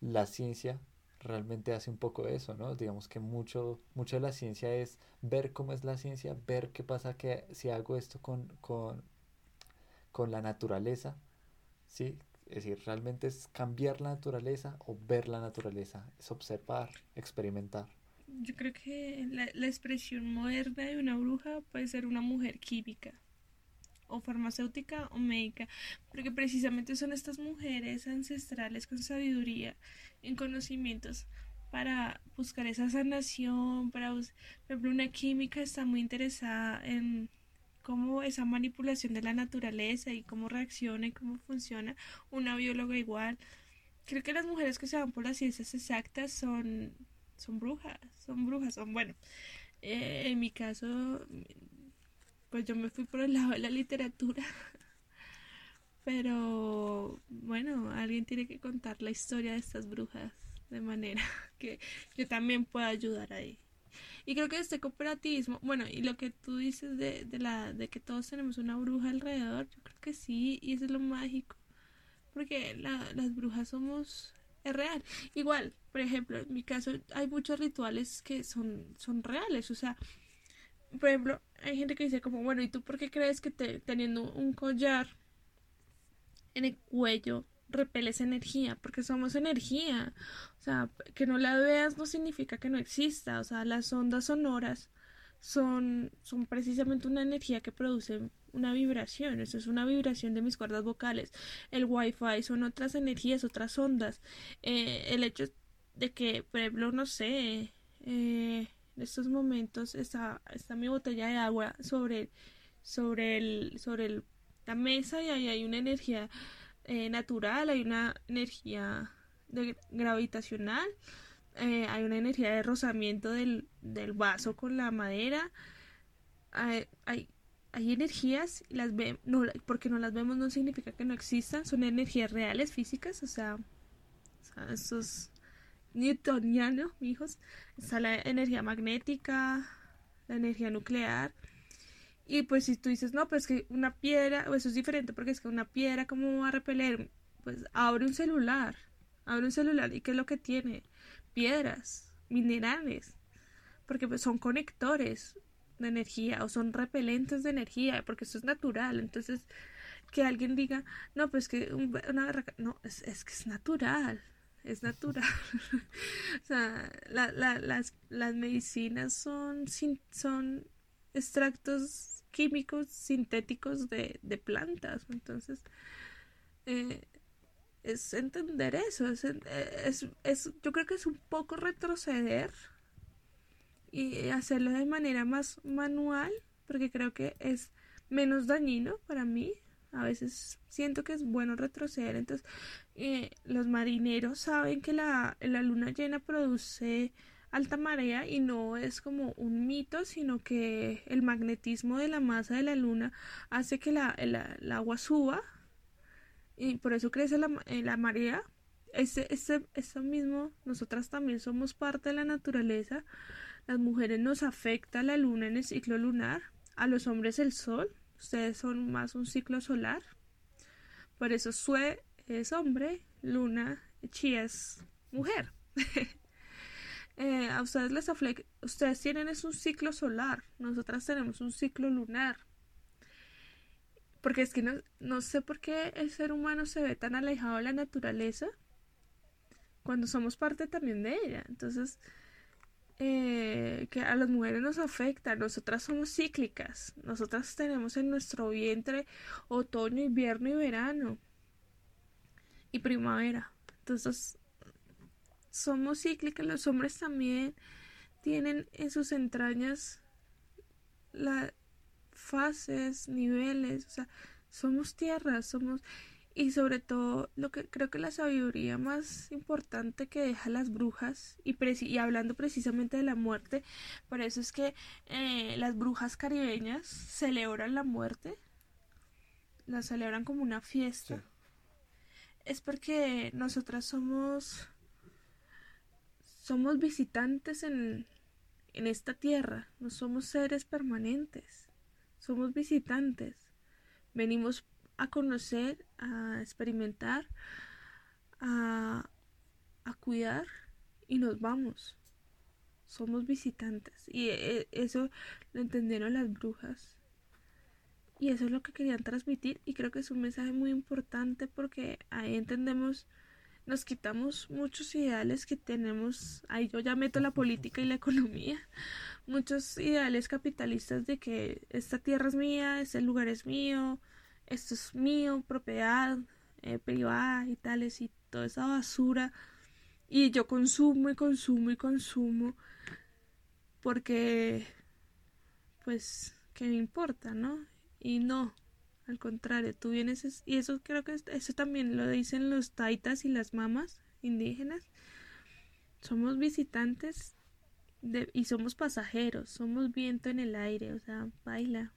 la ciencia realmente hace un poco eso, ¿no? Digamos que mucho, mucho de la ciencia es ver cómo es la ciencia, ver qué pasa que si hago esto con, con, con la naturaleza, ¿sí? Es decir, realmente es cambiar la naturaleza o ver la naturaleza, es observar, experimentar. Yo creo que la, la expresión moderna de una bruja puede ser una mujer química o farmacéutica o médica, porque precisamente son estas mujeres ancestrales con sabiduría, en conocimientos para buscar esa sanación, para por ejemplo una química está muy interesada en cómo esa manipulación de la naturaleza y cómo reacciona y cómo funciona, una bióloga igual. Creo que las mujeres que se van por las ciencias exactas son son brujas, son brujas, son bueno. Eh, en mi caso pues yo me fui por el lado de la literatura. [LAUGHS] Pero bueno, alguien tiene que contar la historia de estas brujas de manera [LAUGHS] que yo también pueda ayudar ahí. Y creo que este cooperativismo, bueno, y lo que tú dices de, de, la, de que todos tenemos una bruja alrededor, yo creo que sí, y eso es lo mágico. Porque la, las brujas somos, es real. Igual, por ejemplo, en mi caso hay muchos rituales que son, son reales, o sea, por ejemplo, hay gente que dice como, bueno, ¿y tú por qué crees que te, teniendo un collar en el cuello repeles energía? Porque somos energía. O sea, que no la veas no significa que no exista. O sea, las ondas sonoras son, son precisamente una energía que produce una vibración. Eso es una vibración de mis cuerdas vocales. El wifi son otras energías, otras ondas. Eh, el hecho de que, por ejemplo, no sé, eh, en estos momentos está, está mi botella de agua sobre, sobre, el, sobre la mesa y ahí hay una energía eh, natural, hay una energía de, gravitacional, eh, hay una energía de rozamiento del, del vaso con la madera, hay, hay, energías, las ve, no, porque no las vemos no significa que no existan, son energías reales, físicas, o sea, o sea esos newtoniano, hijos, está la energía magnética, la energía nuclear. Y pues si tú dices, no, pues que una piedra, eso es diferente porque es que una piedra, ¿cómo va a repeler? Pues abre un celular, abre un celular y ¿qué es lo que tiene? Piedras, minerales, porque pues son conectores de energía o son repelentes de energía, porque eso es natural. Entonces, que alguien diga, no, pues que una no, es, es que es natural es natural. [LAUGHS] o sea, la, la, las, las medicinas son, son extractos químicos sintéticos de, de plantas. Entonces, eh, es entender eso. Es, es, es, yo creo que es un poco retroceder y hacerlo de manera más manual, porque creo que es menos dañino para mí a veces siento que es bueno retroceder. Entonces, eh, los marineros saben que la, la luna llena produce alta marea y no es como un mito, sino que el magnetismo de la masa de la luna hace que la, el, agua suba y por eso crece la, eh, la marea. Ese, ese, eso mismo, nosotras también somos parte de la naturaleza. Las mujeres nos afecta la luna en el ciclo lunar, a los hombres el sol Ustedes son más un ciclo solar. Por eso Sue es hombre, Luna, Chi es mujer. [LAUGHS] Eh, a ustedes les afecta, ustedes tienen es un ciclo solar, nosotras tenemos un ciclo lunar. Porque es que no, no sé por qué el ser humano se ve tan alejado de la naturaleza cuando somos parte también de ella. Entonces, eh, que a las mujeres nos afecta. Nosotras somos cíclicas. Nosotras tenemos en nuestro vientre otoño, invierno y verano. Y primavera. Entonces, somos cíclicas, los hombres también. tienen en sus entrañas las fases, niveles, o sea, somos tierra, somos y sobre todo lo que creo que la sabiduría más importante que deja las brujas y, y hablando precisamente de la muerte por eso es que eh, las brujas caribeñas celebran la muerte la celebran como una fiesta es porque nosotras somos somos visitantes en, en esta tierra, no somos seres permanentes, somos visitantes. Venimos a conocer, a experimentar, a, a cuidar y nos vamos. Somos visitantes. Y e, eso lo entendieron las brujas. Y eso es lo que querían transmitir. Y creo que es un mensaje muy importante porque ahí entendemos nos quitamos muchos ideales que tenemos, ahí yo ya meto la política y la economía, [LAUGHS] muchos ideales capitalistas de que esta tierra es mía, este lugar es mío, esto es mío, propiedad eh, privada y tales y toda esa basura. Y yo consumo y consumo y consumo porque pues que me importa, ¿no? Y no, al contrario, tú vienes, y eso creo que eso también lo dicen los taitas y las mamas indígenas. Somos visitantes de, y somos pasajeros, somos viento en el aire, o sea, baila.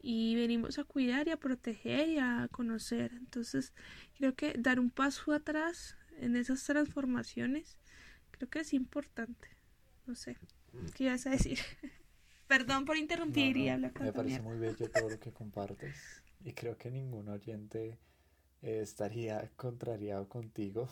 Y venimos a cuidar y a proteger y a conocer. Entonces, creo que dar un paso atrás en esas transformaciones, creo que es importante. No sé, ¿qué ibas a decir? [LAUGHS] Perdón por interrumpir y hablar Me parece muy bello todo lo que compartes y creo que ningún oyente eh, estaría contrariado contigo.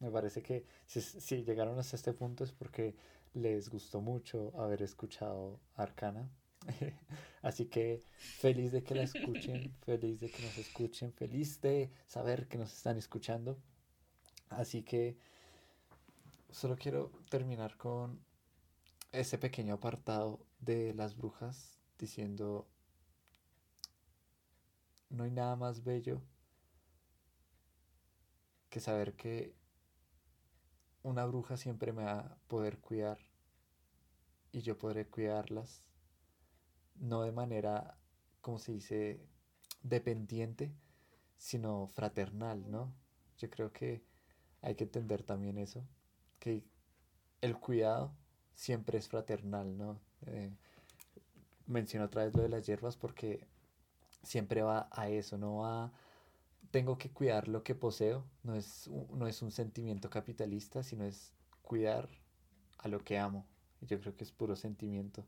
Me parece que si, llegaron hasta este punto es porque les gustó mucho haber escuchado Arcana. [LAUGHS] Así que feliz de que la escuchen, [LAUGHS] feliz de que nos escuchen, feliz de saber que nos están escuchando. Así que solo quiero terminar con ese pequeño apartado de las brujas diciendo, no hay nada más bello que saber que una bruja siempre me va a poder cuidar y yo podré cuidarlas, no de manera, como se dice, dependiente, sino fraternal, ¿no? Yo creo que hay que entender también eso, que el cuidado siempre es fraternal, ¿no? Eh, menciono otra vez lo de las hierbas porque siempre va a eso, no va tengo que cuidar lo que poseo, no es, no es un sentimiento capitalista, sino es cuidar a lo que amo. Yo creo que es puro sentimiento.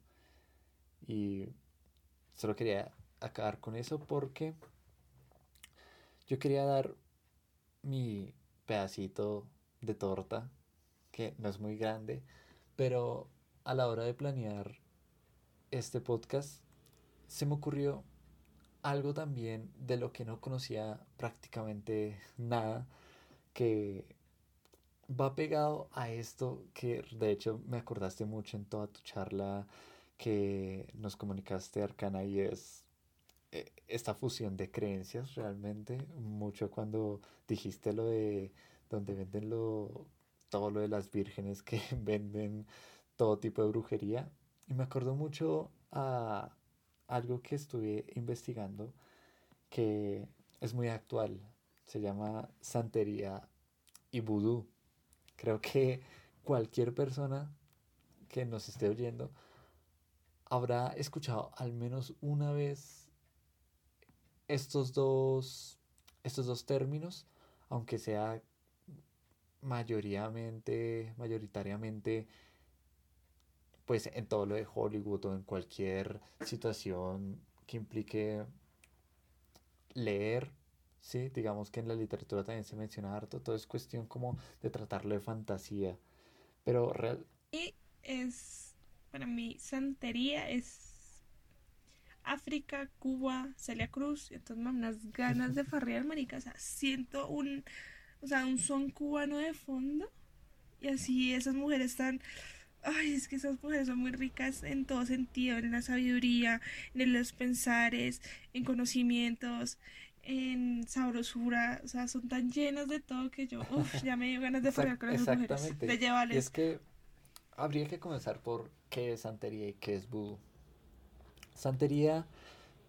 Y solo quería acabar con eso porque yo quería dar mi pedacito de torta, que no es muy grande, pero a la hora de planear este podcast se me ocurrió algo también de lo que no conocía prácticamente nada, que va pegado a esto que de hecho me acordaste mucho en toda tu charla que nos comunicaste Arcana y es eh, esta fusión de creencias realmente, mucho cuando dijiste lo de donde venden lo todo lo de las vírgenes que [LAUGHS] venden todo tipo de brujería. Y me acuerdo mucho a algo que estuve investigando que es muy actual. Se llama santería y vudú. Creo que cualquier persona que nos esté oyendo habrá escuchado al menos una vez estos dos, estos dos términos, aunque sea mayoritariamente, mayoritariamente, pues en todo lo de Hollywood o en cualquier situación que implique leer, sí, digamos que en la literatura también se menciona harto, todo es cuestión como de tratarlo de fantasía, pero real... Y es, para mí, santería es África, Cuba, Celia Cruz, entonces me unas ganas de [LAUGHS] farrear, marica, o sea, siento un o sea, un son cubano de fondo. Y así esas mujeres están... Ay, es que esas mujeres son muy ricas en todo sentido, en la sabiduría, en los pensares, en conocimientos, en sabrosura, o sea, son tan llenas de todo que yo, uf, ya me dio ganas de fregar con esas mujeres, de llevarles. Y es que habría que comenzar por qué es santería y qué es vudú. Santería,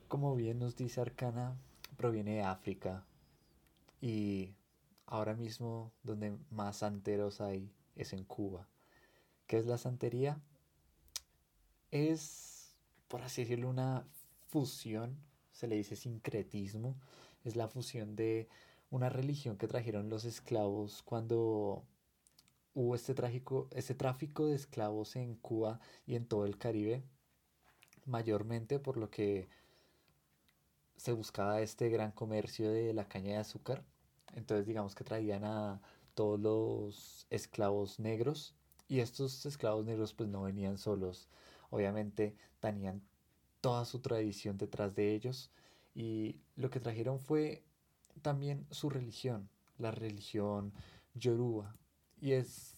como bien nos dice Arcana, proviene de África y ahora mismo donde más santeros hay es en Cuba. ¿Qué es la santería? Es, por así decirlo, una fusión, se le dice sincretismo, es la fusión de una religión que trajeron los esclavos cuando hubo este, trágico, este tráfico de esclavos en Cuba y en todo el Caribe, mayormente por lo que se buscaba este gran comercio de la caña de azúcar. Entonces digamos que traían a todos los esclavos negros y estos esclavos negros pues no venían solos. Obviamente tenían toda su tradición detrás de ellos y lo que trajeron fue también su religión, la religión yoruba. Y es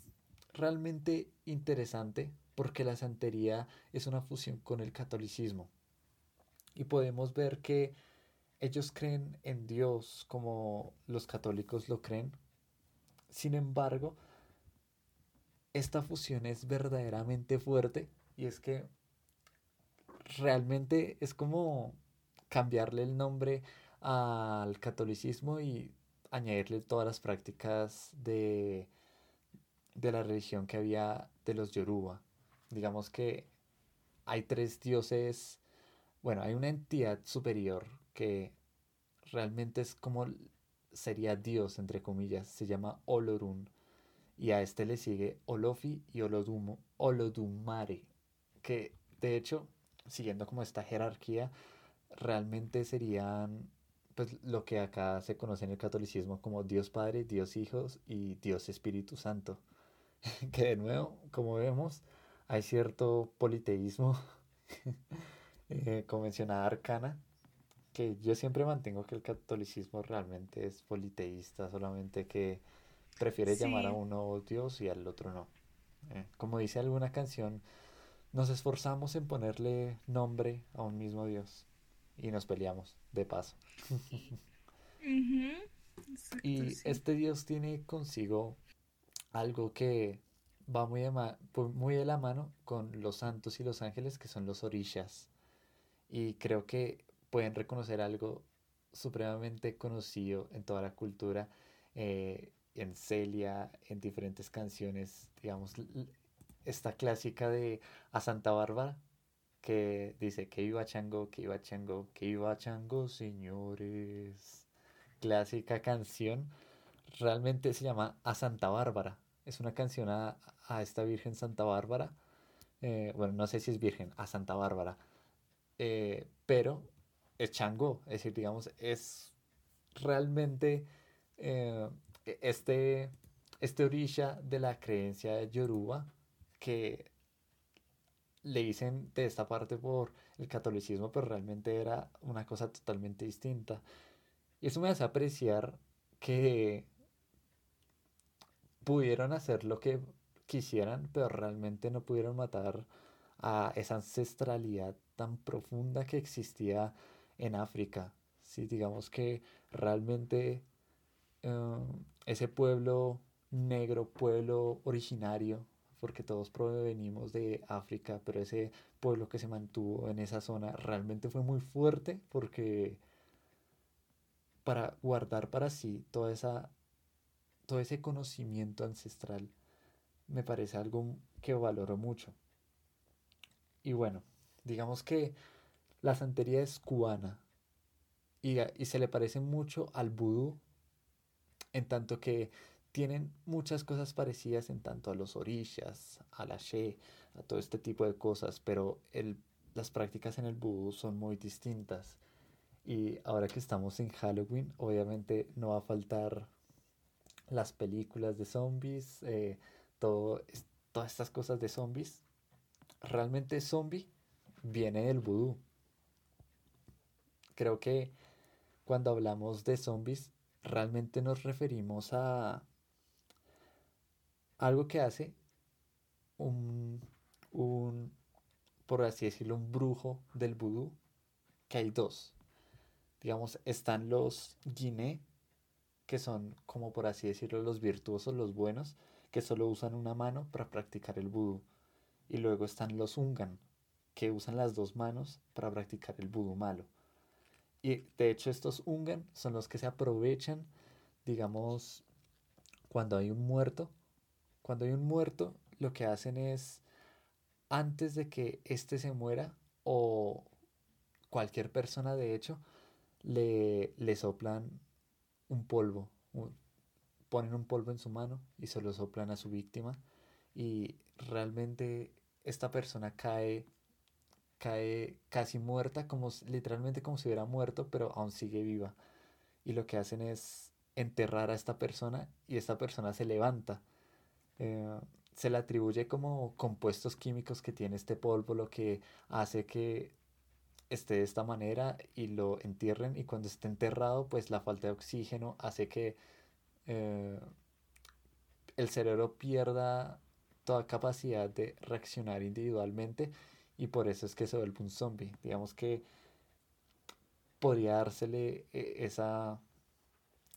realmente interesante porque la santería es una fusión con el catolicismo. Y podemos ver que ellos creen en Dios como los católicos lo creen. Sin embargo, esta fusión es verdaderamente fuerte y es que realmente es como cambiarle el nombre al catolicismo y añadirle todas las prácticas de, de la religión que había de los yoruba. Digamos que hay tres dioses, bueno, hay una entidad superior que realmente es como sería Dios, entre comillas, se llama Olorun. Y a este le sigue Olofi y Olodumo, Olodumare, que de hecho, siguiendo como esta jerarquía, realmente serían pues lo que acá se conoce en el catolicismo como Dios Padre, Dios Hijos y Dios Espíritu Santo. [LAUGHS] que de nuevo, como vemos, hay cierto politeísmo [LAUGHS] eh, convencionada arcana que yo siempre mantengo que el catolicismo realmente es politeísta, solamente que prefiere llamar a uno Dios y al otro no. Eh, como dice alguna canción, nos esforzamos en ponerle nombre a un mismo Dios y nos peleamos de paso. [LAUGHS] y este Dios tiene consigo algo que va muy muy de la mano con los santos y los ángeles que son los orishas. Y creo que pueden reconocer algo supremamente conocido en toda la cultura, eh, en Celia, en diferentes canciones, digamos, esta clásica de A Santa Bárbara, que dice que iba chango, que iba chango, que iba chango, señores. Clásica canción, realmente se llama A Santa Bárbara. Es una canción a, esta Virgen Santa Bárbara. Eh, bueno, no sé si es Virgen, a Santa Bárbara. Eh, pero es Chango, es decir, digamos, es realmente eh, este, este orilla de la creencia de Yoruba que le dicen de esta parte por el catolicismo, pero realmente era una cosa totalmente distinta. Y eso me hace apreciar que pudieron hacer lo que quisieran, pero realmente no pudieron matar a esa ancestralidad tan profunda que existía en África. si digamos que realmente em, ese pueblo negro, pueblo originario, porque todos provenimos de África, pero ese pueblo que se mantuvo en esa zona realmente fue muy fuerte porque para guardar para sí toda esa, todo ese conocimiento ancestral me parece algo que valoro mucho. Y bueno, digamos que la santería es cubana y, se le parece mucho al vudú, en tanto que tienen muchas cosas parecidas en tanto a los orillas, a la she, a todo este tipo de cosas, pero las prácticas en el vudú son muy distintas. Y ahora que estamos en Halloween, obviamente no va a faltar las películas de zombies, eh, todo, todas estas cosas de zombies. Realmente zombie viene del vudú creo que cuando hablamos de zombies, realmente nos referimos a algo que hace un, un por así decirlo, un brujo del vudú, que hay dos. Digamos, están los guiné, que son, como por así decirlo, los virtuosos, los buenos, que solo usan una mano para practicar el vudú. Y luego están los Ungan, que usan las dos manos para practicar el vudú malo. Y de hecho estos Ungan son los que se aprovechan, digamos, cuando hay un muerto. Cuando hay un muerto, lo que hacen es, antes de que éste se muera, o cualquier persona de hecho, le, le soplan un polvo, ponen un polvo en su mano y se lo soplan a su víctima y realmente esta persona cae cae casi muerta, como literalmente como si hubiera muerto, pero aún sigue viva. Y lo que hacen es enterrar a esta persona y esta persona se levanta. Eh, se le atribuye como compuestos químicos que tiene este polvo, lo que hace que esté de esta manera y lo entierren y cuando esté enterrado pues la falta de oxígeno hace que eh, el cerebro pierda toda capacidad de reaccionar individualmente y por eso es que se vuelve un zombie. Digamos que podría dársele eh, esa,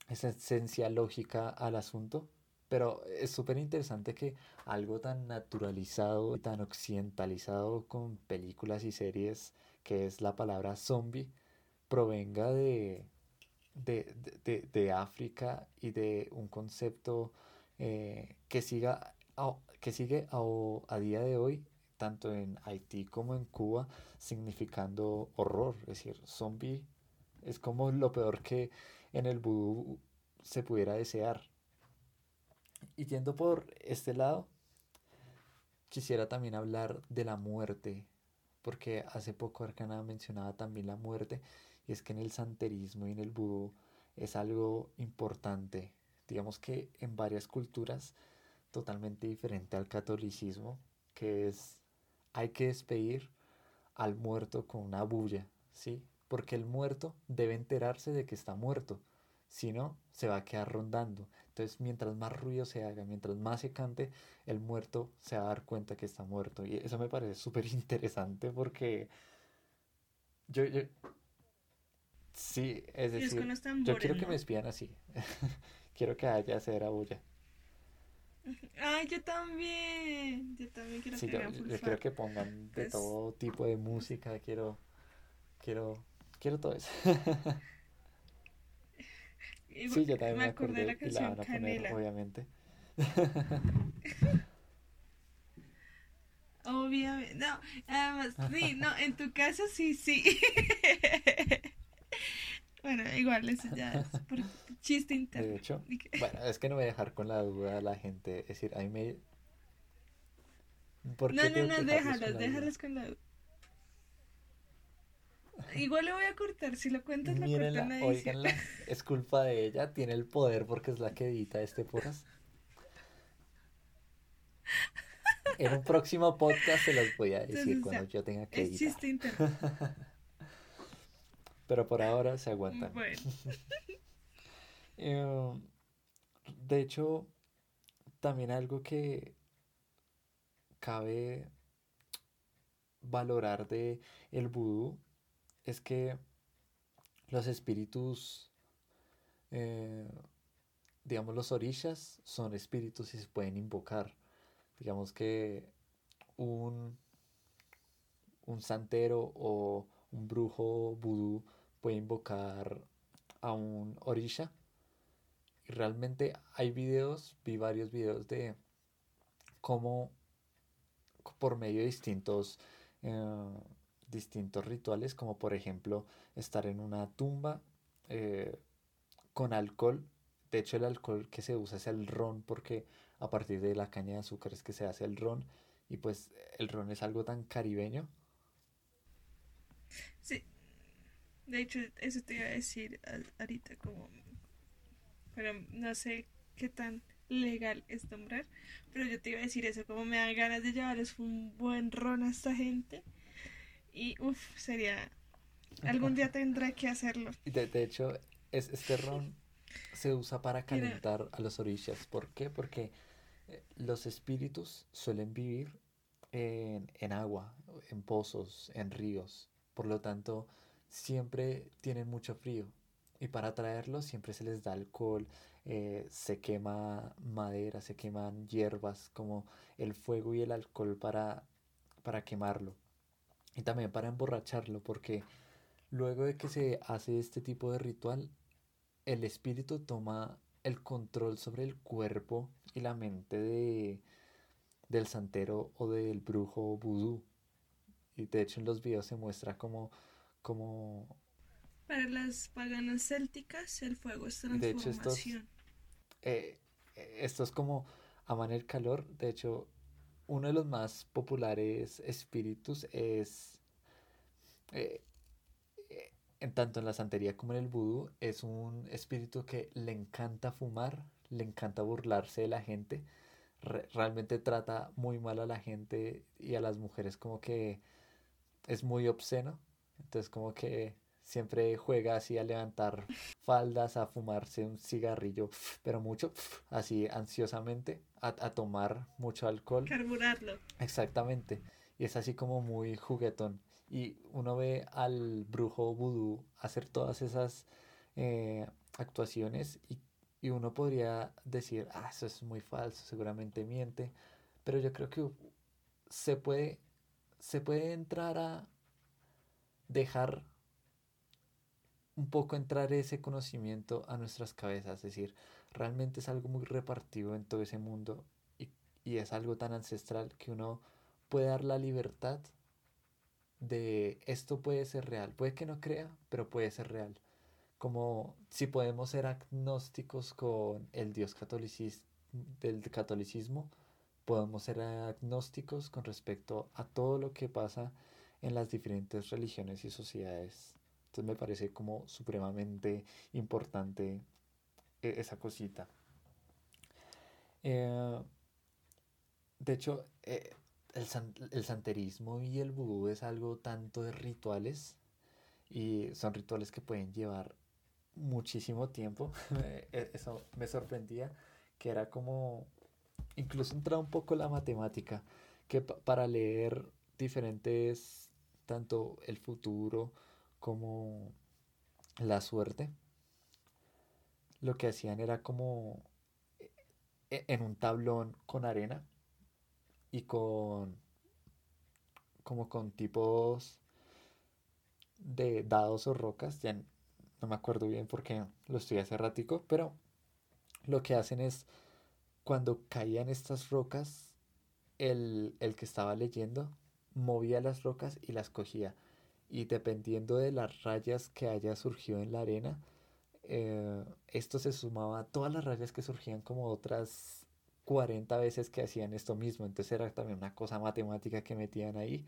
esa esencia lógica al asunto, pero es súper interesante que algo tan naturalizado, tan occidentalizado con películas y series, que es la palabra zombie, provenga de, de, África y de un concepto eh, que, siga que sigue a, día de hoy, tanto en Haití como en Cuba, significando horror. Es decir, zombie es como lo peor que en el vudú se pudiera desear. Y yendo por este lado, quisiera también hablar de la muerte, porque hace poco Arcana mencionaba también la muerte y es que en el santerismo y en el vudú es algo importante. Digamos que en varias culturas totalmente diferente al catolicismo, que es hay que despedir al muerto con una bulla, ¿sí? Porque el muerto debe enterarse de que está muerto, si no, se va a quedar rondando. Entonces, mientras más ruido se haga, mientras más se cante, el muerto se va a dar cuenta que está muerto. Y eso me parece súper interesante porque yo, yo, Sí, es decir, yo quiero que me espían así. [LAUGHS] quiero que haya cera bulla. Ay, yo también. Yo también quiero que yo, yo quiero que pongan de pues todo tipo de música. Quiero, quiero, quiero todo eso. sí, yo también me, acordé, de la canción y la van a poner, obviamente. Obviamente, no, además, sí, no, en tu caso sí, sí. [LAUGHS] Bueno, igual, eso ya es [LAUGHS] por chiste interno. De hecho, [LAUGHS] bueno, es que no voy a dejar con la duda a la gente. Es decir, a mí me. ¿Por no, no, no, déjalas, déjalas con la duda. Igual le voy a cortar, si lo cuentas lo cortan la oiganla, [LAUGHS] es culpa de ella, tiene el poder porque es la que edita este podcast. En un próximo podcast se los voy a decir cuando yo tenga que editar. Es chiste interno. Pero por ahora se aguantan. Bueno. [LAUGHS] Eh, de hecho, también algo que cabe valorar de el vudú es que los espíritus, eh, digamos los orishas, son espíritus y se pueden invocar. Digamos que un, un santero o un brujo vudú puede invocar a un orisha. Y realmente hay videos, vi varios videos de cómo por medio de distintos, eh, distintos rituales, como por ejemplo estar en una tumba eh, con alcohol. De hecho el alcohol que se usa es el ron porque a partir de la caña de azúcar es que se hace el ron y pues el ron es algo tan caribeño. Sí, de hecho, eso te iba a decir ahorita como... Pero no sé qué tan legal es nombrar, pero yo te iba a decir eso, como me dan ganas de llevarles un buen ron a esta gente. Y uff, sería... Algún día tendré que hacerlo. De, de hecho, es, este ron se usa para calentar a los orillas. ¿Por qué? Porque eh, los espíritus suelen vivir en, en agua, en pozos, en ríos. Por lo tanto, siempre tienen mucho frío y para traerlos siempre se les da alcohol, eh, se quema madera, se queman hierbas como el fuego y el alcohol para para quemarlo y también para emborracharlo, porque luego de que se hace este tipo de ritual, el espíritu toma el control sobre el cuerpo y la mente de, del santero o del brujo vudú. Y de hecho en los videos se muestra como, como... Para las paganas célticas el fuego es transformación. De hecho eh, esto es como aman el calor. De hecho, uno de los más populares espíritus es, eh, eh, en tanto en la santería como en el vudú, es un espíritu que le encanta fumar, le encanta burlarse de la gente, realmente trata muy mal a la gente y a las mujeres como que es muy obsceno, entonces como que siempre juega así a levantar faldas, a fumarse un cigarrillo, pero mucho, así ansiosamente, a, tomar mucho alcohol. Carburarlo. Exactamente. Y es así como muy juguetón. Y uno ve al brujo vudú hacer todas esas eh, actuaciones y, y uno podría decir, ah, eso es muy falso, seguramente miente. Pero yo creo que se puede, se puede entrar a dejar un poco entrar ese conocimiento a nuestras cabezas, es decir, realmente es algo muy repartido en todo ese mundo y, y es algo tan ancestral que uno puede dar la libertad de esto puede ser real, puede que no crea, pero puede ser real. Como si podemos ser agnósticos con el Dios catolicismo, del catolicismo, podemos ser agnósticos con respecto a todo lo que pasa en las diferentes religiones y sociedades entonces me parece como supremamente importante e-, esa cosita. Eh, de hecho, eh, el, santerismo y el vudú es algo tanto de rituales y son rituales que pueden llevar muchísimo tiempo. [LAUGHS] E-, eso me sorprendía, que era como, incluso entraba un poco la matemática, que para leer diferentes, tanto el futuro, como la suerte, lo que hacían era como e, en un tablón con arena y con como con tipos de dados o rocas, ya no me acuerdo bien porque lo estoy hace ratico, pero lo que hacen es cuando caían estas rocas, el, el que estaba leyendo movía las rocas y las cogía y dependiendo de las rayas que haya surgido en la arena, eh, esto se sumaba a todas las rayas que surgían como otras 40 veces que hacían esto mismo. Entonces era también una cosa matemática que metían ahí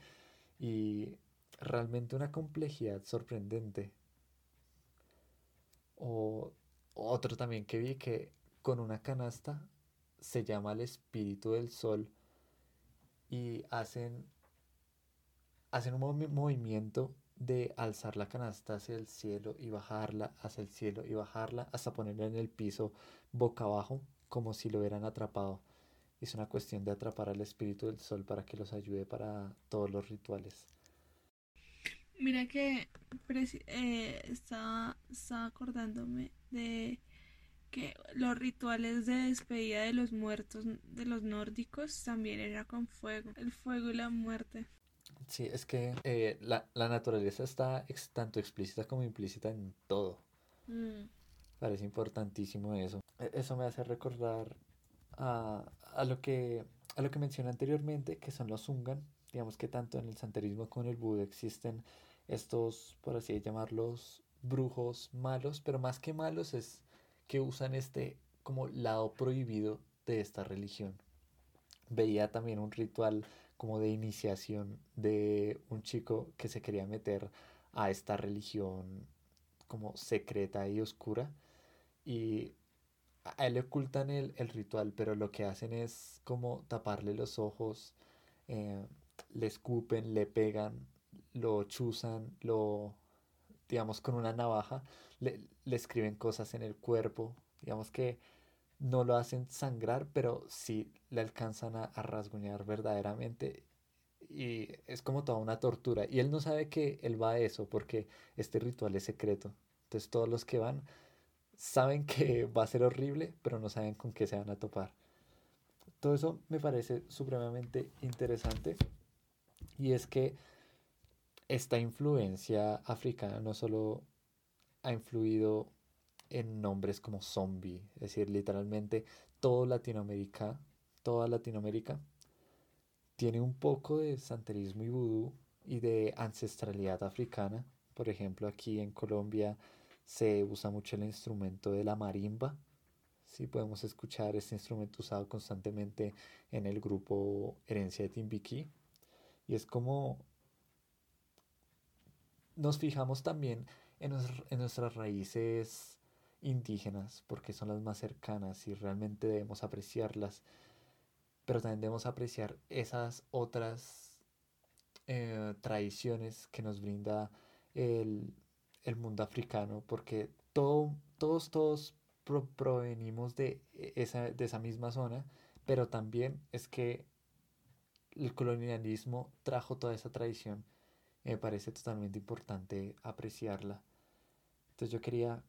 y realmente una complejidad sorprendente. O otro también que vi que con una canasta se llama el espíritu del sol y hacen hacen un movimiento de alzar la canasta hacia el cielo y bajarla hacia el cielo y bajarla hasta ponerla en el piso boca abajo como si lo hubieran atrapado. Es una cuestión de atrapar al espíritu del sol para que los ayude para todos los rituales. Mira que eh, estaba, estaba acordándome de que los rituales de despedida de los muertos de los nórdicos también era con fuego, el fuego y la muerte. Sí, es que eh, la, naturaleza está tanto explícita como implícita en todo. Mm. Parece importantísimo eso. E, eso me hace recordar a, lo que a lo que mencioné anteriormente, que son los Ungan. Digamos que tanto en el santerismo como en el Buda existen estos, por así llamarlos, brujos malos, pero más que malos es que usan este como lado prohibido de esta religión. Veía también un ritual como de iniciación de un chico que se quería meter a esta religión como secreta y oscura. Y a él le ocultan el, ritual pero lo que hacen es como taparle los ojos eh, le escupen le pegan lo chuzan lo digamos con una navaja le, le escriben cosas en el cuerpo. Digamos que no lo hacen sangrar, pero sí le alcanzan a, rasguñar verdaderamente. Y es como toda una tortura. Y él no sabe que él va a eso porque este ritual es secreto. Entonces todos los que van saben [LAUGHS] que va a ser horrible, pero no saben con qué se van a topar. Todo eso me parece supremamente interesante. Y es que esta influencia africana no solo ha influido en nombres como zombie, es decir, literalmente todo Latinoamérica, toda Latinoamérica tiene un poco de santerismo y vudú y de ancestralidad africana. Por ejemplo, aquí en Colombia se usa mucho el instrumento de la marimba. Sí, podemos escuchar este instrumento usado constantemente en el grupo Herencia de Timbiquí. Y es como nos fijamos también en, en nuestras raíces indígenas porque son las más cercanas y realmente debemos apreciarlas. Pero también debemos apreciar esas otras eh, tradiciones que nos brinda el, el mundo africano porque todo, todos, todos provenimos de esa, de esa misma zona, pero también es que el colonialismo trajo toda esa tradición. Me parece totalmente importante apreciarla. Entonces yo quería,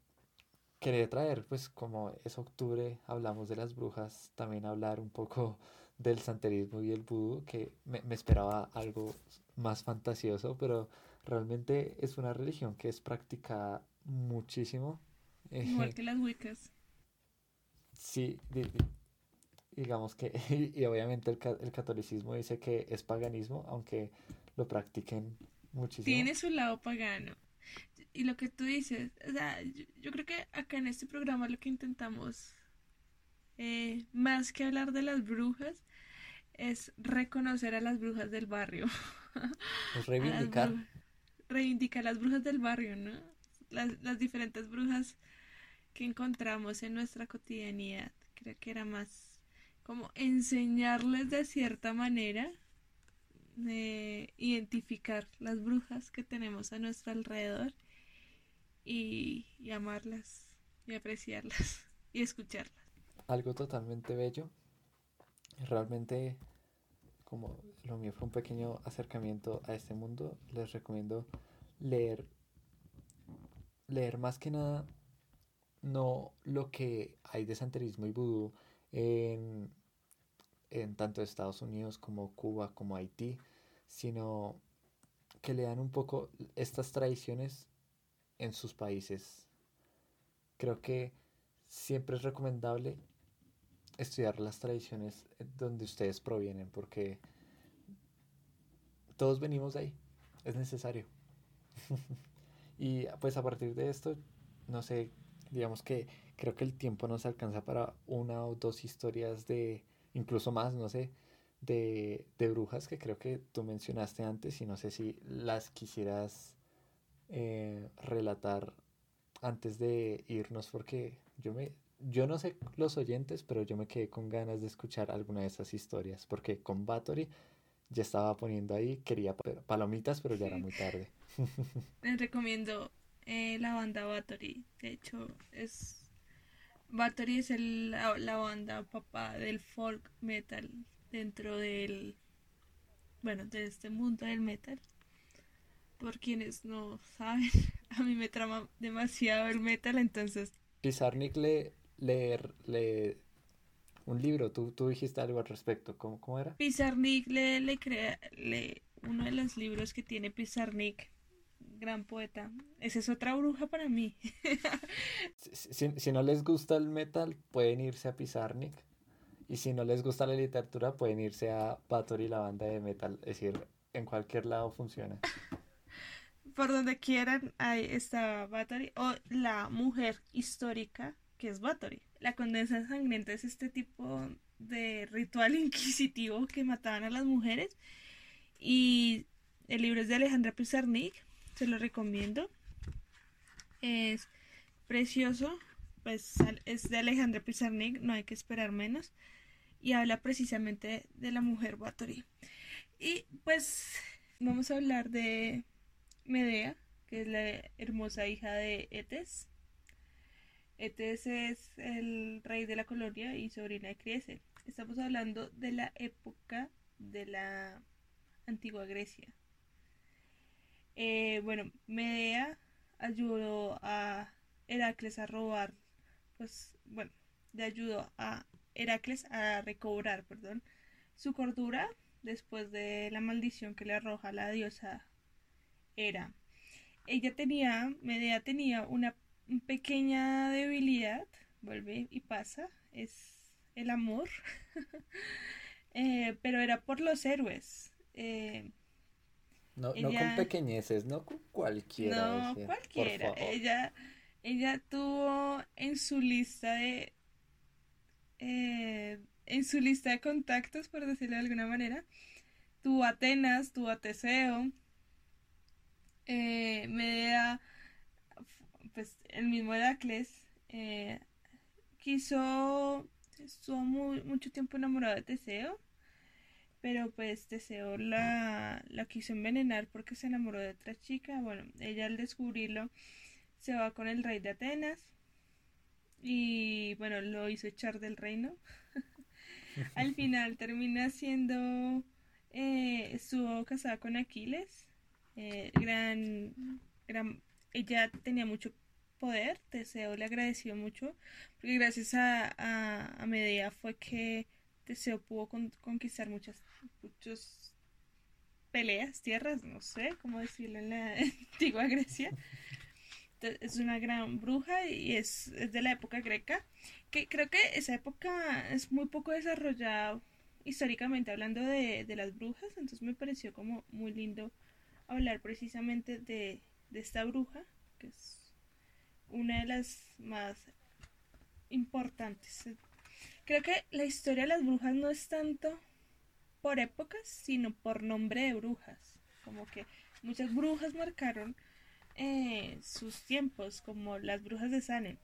quería traer, pues como es octubre, hablamos de las brujas, también hablar un poco [LAUGHS] del santerismo y el vudú, que me, me esperaba algo más fantasioso, pero realmente es una religión que es practicada muchísimo. Igual [LAUGHS] que las wiccas. Sí, digamos que, [LAUGHS] y obviamente el, el, catolicismo dice que es paganismo, aunque lo practiquen muchísimo. Tiene su lado pagano. Y lo que tú dices, o sea, yo, yo creo que acá en este programa lo que intentamos, eh, más que hablar de las brujas, es reconocer a las brujas del barrio. [LAUGHS] Es reivindicar reivindica las brujas del barrio, ¿no? Las, las diferentes brujas que encontramos en nuestra cotidianidad. Creo que era más como enseñarles de cierta manera de identificar las brujas que tenemos a nuestro alrededor y, amarlas y apreciarlas [LAUGHS] y escucharlas. Algo totalmente bello. Realmente como lo mío fue un pequeño acercamiento a este mundo, les recomiendo leer, leer más que nada, no lo que hay de santerismo y vudú en, en tanto Estados Unidos como Cuba como Haití, sino que lean un poco estas tradiciones en sus países. Creo que siempre es recomendable estudiar las tradiciones donde ustedes provienen, porque todos venimos de ahí, es necesario. [LAUGHS] y pues a partir de esto, no sé, digamos que creo que el tiempo nos alcanza para una o dos historias de, incluso más, no sé, de, de brujas que creo que tú mencionaste antes y no sé si las quisieras eh, relatar antes de irnos porque yo me yo no sé los oyentes, pero yo me quedé con ganas de escuchar alguna de esas historias, porque con Bathory ya estaba poniendo ahí, quería palomitas, pero ya era muy tarde. [LAUGHS] Les recomiendo eh, la banda Bathory, de hecho es... Bathory es la, la banda papá del folk metal dentro del... Bueno, de este mundo del metal. Por quienes no saben, [LAUGHS] a mí me trama demasiado el metal, entonces... Pizarnik le, leer, leer un libro. Tú, tú dijiste algo al respecto. ¿Cómo, cómo era? Pizarnik le, le crea le, uno de los libros que tiene Pizarnik, gran poeta. Esa es otra bruja para mí. [LAUGHS] si, si, no les gusta el metal, pueden irse a Pizarnik. Y si no les gusta la literatura, pueden irse a Bathory, la banda de metal. Es decir, en cualquier lado funciona. [LAUGHS] Por donde quieran, ahí está Bathory. O la mujer histórica que es Bathory. La condesa sangrienta es este tipo de ritual [LAUGHS] inquisitivo que mataban a las mujeres. Y el libro es de Alejandra Pizarnik, se lo recomiendo. Es precioso, pues es de Alejandra Pizarnik, no hay que esperar menos. Y habla precisamente de la mujer Bathory. Y pues vamos a hablar de Medea, que es la hermosa hija de Etes Etes es el rey de la colonia y sobrina de Criese. Estamos hablando de la época de la antigua Grecia. Eh, bueno, Medea ayudó a Heracles a robar, pues bueno, le ayudó a Heracles a recobrar, perdón, su cordura después de la maldición que le arroja la diosa Hera. Ella tenía, Medea tenía una pequeña debilidad, vuelve y pasa, es el amor, [LAUGHS] eh, pero era por los héroes. Eh, no, no con pequeñeces, no con cualquiera. No, cualquiera. Ella, ella tuvo en su lista de eh, en su lista de contactos, por decirlo de alguna manera, tuvo Atenas, tuvo a Teseo, eh, Medea, pues el mismo Heracles, eh, quiso, estuvo mucho tiempo enamorado de Teseo, pero pues Teseo la, la quiso envenenar porque se enamoró de otra chica, bueno, ella al descubrirlo se va con el rey de Atenas y bueno, lo hizo echar del reino. [LAUGHS] Al final termina siendo, eh, estuvo casada con Aquiles, eh, gran, gran, ella tenía mucho poder, Teseo le agradeció mucho, porque gracias a, a, Medea fue que Teseo pudo conquistar muchas, muchas peleas, tierras, no sé cómo decirlo en la [LAUGHS] antigua Grecia. es una gran bruja y es, de la época greca, que creo que esa época es muy poco desarrollada históricamente hablando de, las brujas, entonces me pareció como muy lindo hablar precisamente de, de esta bruja, que es una de las más importantes. Creo que la historia de las brujas no es tanto por épocas, sino por nombre de brujas. Como que muchas brujas marcaron eh, sus tiempos, como las brujas de Salem.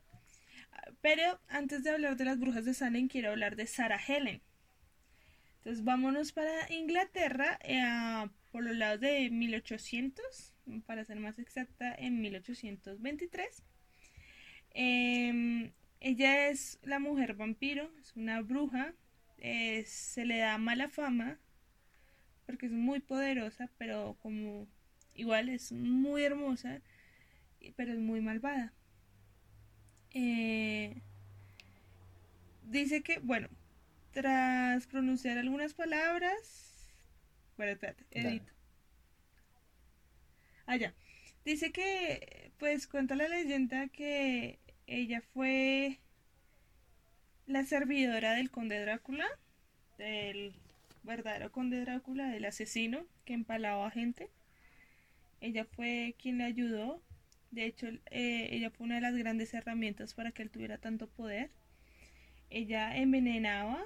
Pero antes de hablar de las brujas de Salem, quiero hablar de Sarah Helen. Entonces vámonos para Inglaterra eh, por los lados de 1800, para ser más exacta, en 1823. Em, ella es la mujer vampiro, es una bruja, eh, se le da mala fama porque es muy poderosa, pero como igual es muy hermosa, pero es muy malvada. Eh, dice que, bueno, tras pronunciar algunas palabras, bueno, espérate, edito. Allá. Ah, dice que, pues cuenta la leyenda que ella fue la servidora del conde Drácula, del verdadero conde Drácula, del asesino que empalaba a gente. Ella fue quien le ayudó. De hecho, eh, ella fue una de las grandes herramientas para que él tuviera tanto poder. Ella envenenaba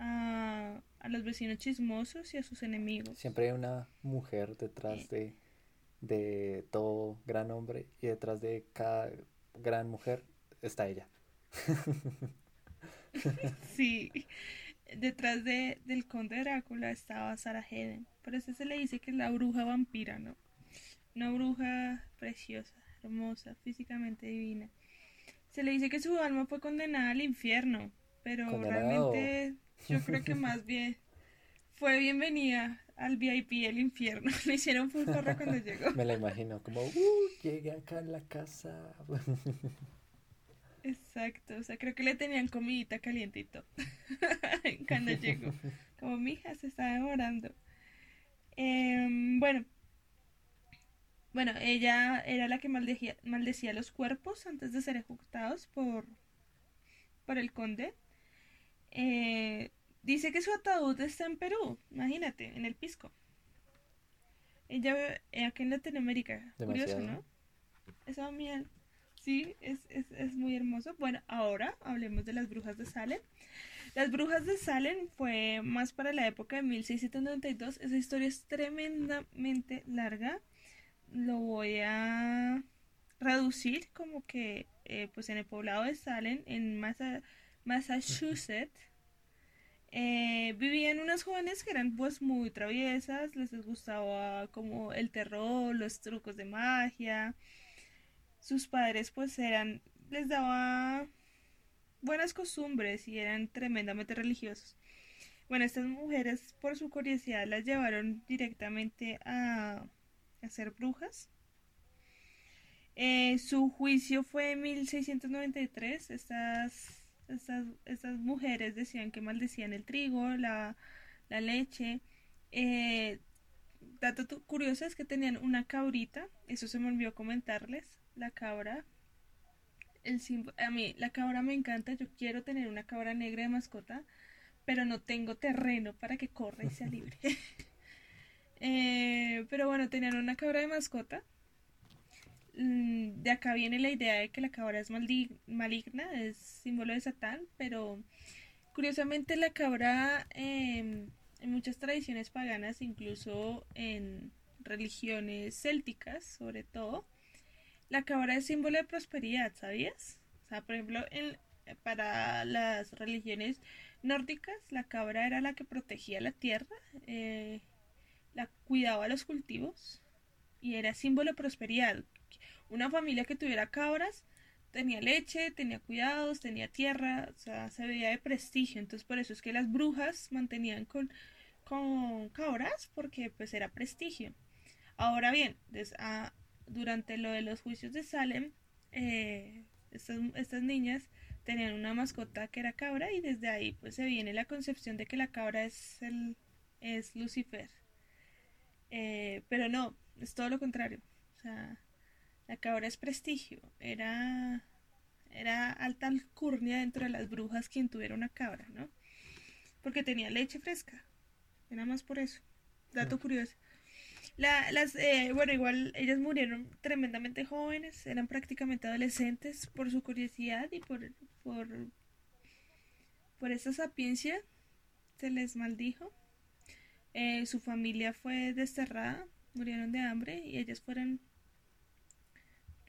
a, los vecinos chismosos y a sus enemigos. Siempre hay una mujer detrás de, de todo gran hombre y detrás de cada gran mujer está ella. [LAUGHS] sí, detrás de, del conde Drácula estaba Sarah Heden. Por eso se le dice que es la bruja vampira, ¿no? una bruja preciosa, hermosa, físicamente divina. Se le dice que su alma fue condenada al infierno, pero realmente yo creo que más bien fue bienvenida al VIP el infierno. [LAUGHS] Le hicieron full cuando llegó. Me la imagino como, uh, llegué acá en la casa. Exacto, o sea, creo que le tenían comidita calientito [LAUGHS] cuando llegó. Como mi hija se está demorando. Em, bueno, bueno, ella era la que maldecía, maldecía los cuerpos antes de ser ejecutados por, por el conde. Eh, dice que su ataúd está en Perú, imagínate, en el Pisco. Ella eh, aquí en Latinoamérica, curioso, ¿no? Esa miel, sí, es, es, es muy hermoso. Bueno, ahora hablemos de las brujas de Salem. Las brujas de Salem fue más para la época de 1692. Esa historia es tremendamente larga lo voy a reducir como que eh, pues en el poblado de Salem, en Massachusetts, eh, vivían unas jóvenes que eran pues muy traviesas, les gustaba como el terror, los trucos de magia. Sus padres pues eran, les daba buenas costumbres y eran tremendamente religiosos. Bueno, estas mujeres por su curiosidad las llevaron directamente a a ser brujas. Eh, su juicio fue en 1693. Estas, estas, estas mujeres decían que maldecían el trigo, la, leche, Eh, dato curioso es que tenían una cabrita, eso se me olvidó comentarles, la cabra, el a mí la cabra me encanta, yo quiero tener una cabra negra de mascota, pero no tengo terreno para que corra y sea libre. [LAUGHS] [LAUGHS] Eh, pero bueno, tenían una cabra de mascota. Mm, de acá viene la idea de que la cabra es maligna, es símbolo de Satán, pero curiosamente la cabra em, en muchas tradiciones paganas, incluso en religiones célticas sobre todo, la cabra es símbolo de prosperidad, ¿sabías? O sea, por ejemplo, en, para las religiones nórdicas, la cabra era la que protegía la tierra, eh, la cuidaba los cultivos y era símbolo de prosperidad. Una familia que tuviera cabras tenía leche, tenía cuidados, tenía tierra, o sea, se veía de prestigio. Entonces, por eso es que las brujas mantenían con, con cabras, porque pues era prestigio. Ahora bien, ah, durante lo de los juicios de Salem, eh, estas niñas tenían una mascota que era cabra y desde ahí pues se viene la concepción de que la cabra es el es Lucifer. Eh, pero no, es todo lo contrario. O sea, la cabra es prestigio. Era era alta alcurnia dentro de las brujas quien tuviera una cabra, ¿no? Porque tenía leche fresca. Era más por eso. Dato curioso. La, las, eh, bueno, igual ellas murieron tremendamente jóvenes, eran prácticamente adolescentes por su curiosidad y por, por, por esa sapiencia se les maldijo. Eh, su familia fue desterrada, murieron de hambre y ellas fueron,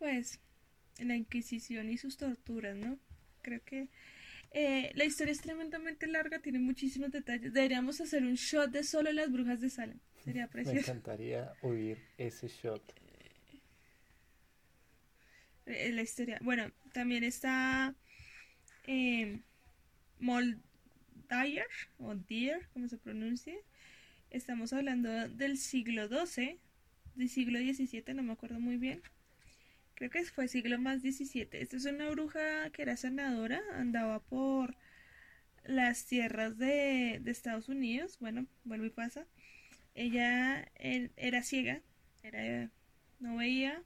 pues, la Inquisición y sus torturas, ¿no? Creo que eh, la historia es tremendamente larga, tiene muchísimos detalles. Deberíamos hacer un shot de solo las brujas de Salem. Sería [LAUGHS] precioso. Me encantaría oír ese shot. Eh, la historia. Bueno, también está eh, Moldayer, o Deer, como se pronuncie. Estamos hablando del siglo XII, del siglo XVII, no me acuerdo muy bien. Creo que fue siglo más XVII. Esta es una bruja que era sanadora, andaba por las tierras de, de Estados Unidos. Bueno, vuelvo y pasa. Ella era ciega, era, no veía,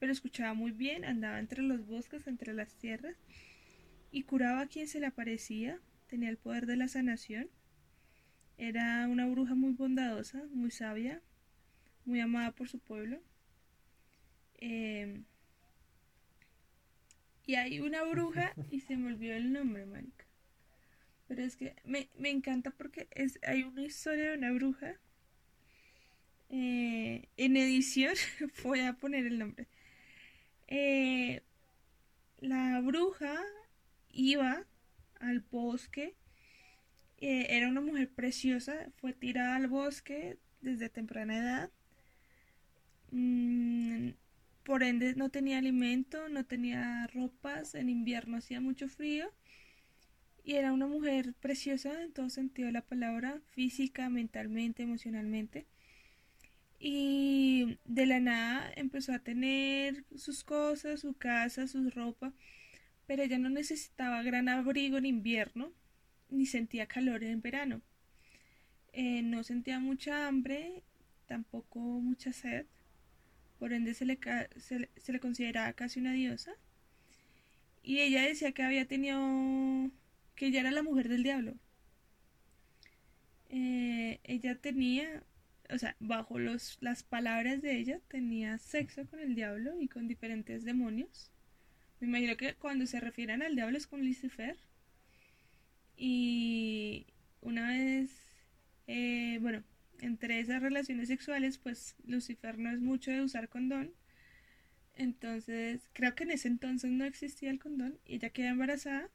pero escuchaba muy bien, andaba entre los bosques, entre las tierras, y curaba a quien se le aparecía, tenía el poder de la sanación. Era una bruja muy bondadosa, muy sabia, muy amada por su pueblo. Em, y hay una bruja y se me olvidó el nombre, marica. Pero es que me, me encanta porque es, hay una historia de una bruja eh, en edición [LAUGHS] voy a poner el nombre. Eh, la bruja iba al bosque. Eh, era una mujer preciosa. Fue tirada al bosque desde temprana edad. Mm, por ende no tenía alimento, no tenía ropas. En invierno hacía mucho frío. Y era una mujer preciosa en todo sentido de la palabra, física, mentalmente, emocionalmente y de la nada empezó a tener sus cosas, su casa, su ropa, pero ella no necesitaba gran abrigo en invierno, ni sentía calor en verano. Eh, no sentía mucha hambre, tampoco mucha sed, por ende se le, se, le consideraba casi una diosa. Y ella decía que había tenido, que ella era la mujer del diablo. Eh, ella tenía o sea, bajo los, las palabras de ella, tenía sexo con el diablo y con diferentes demonios. Me imagino que cuando se refieren al diablo es con Lucifer. Y una vez, eh, bueno, entre esas relaciones sexuales, pues Lucifer no es mucho de usar condón. Entonces, creo que en ese entonces no existía el condón y ella queda embarazada.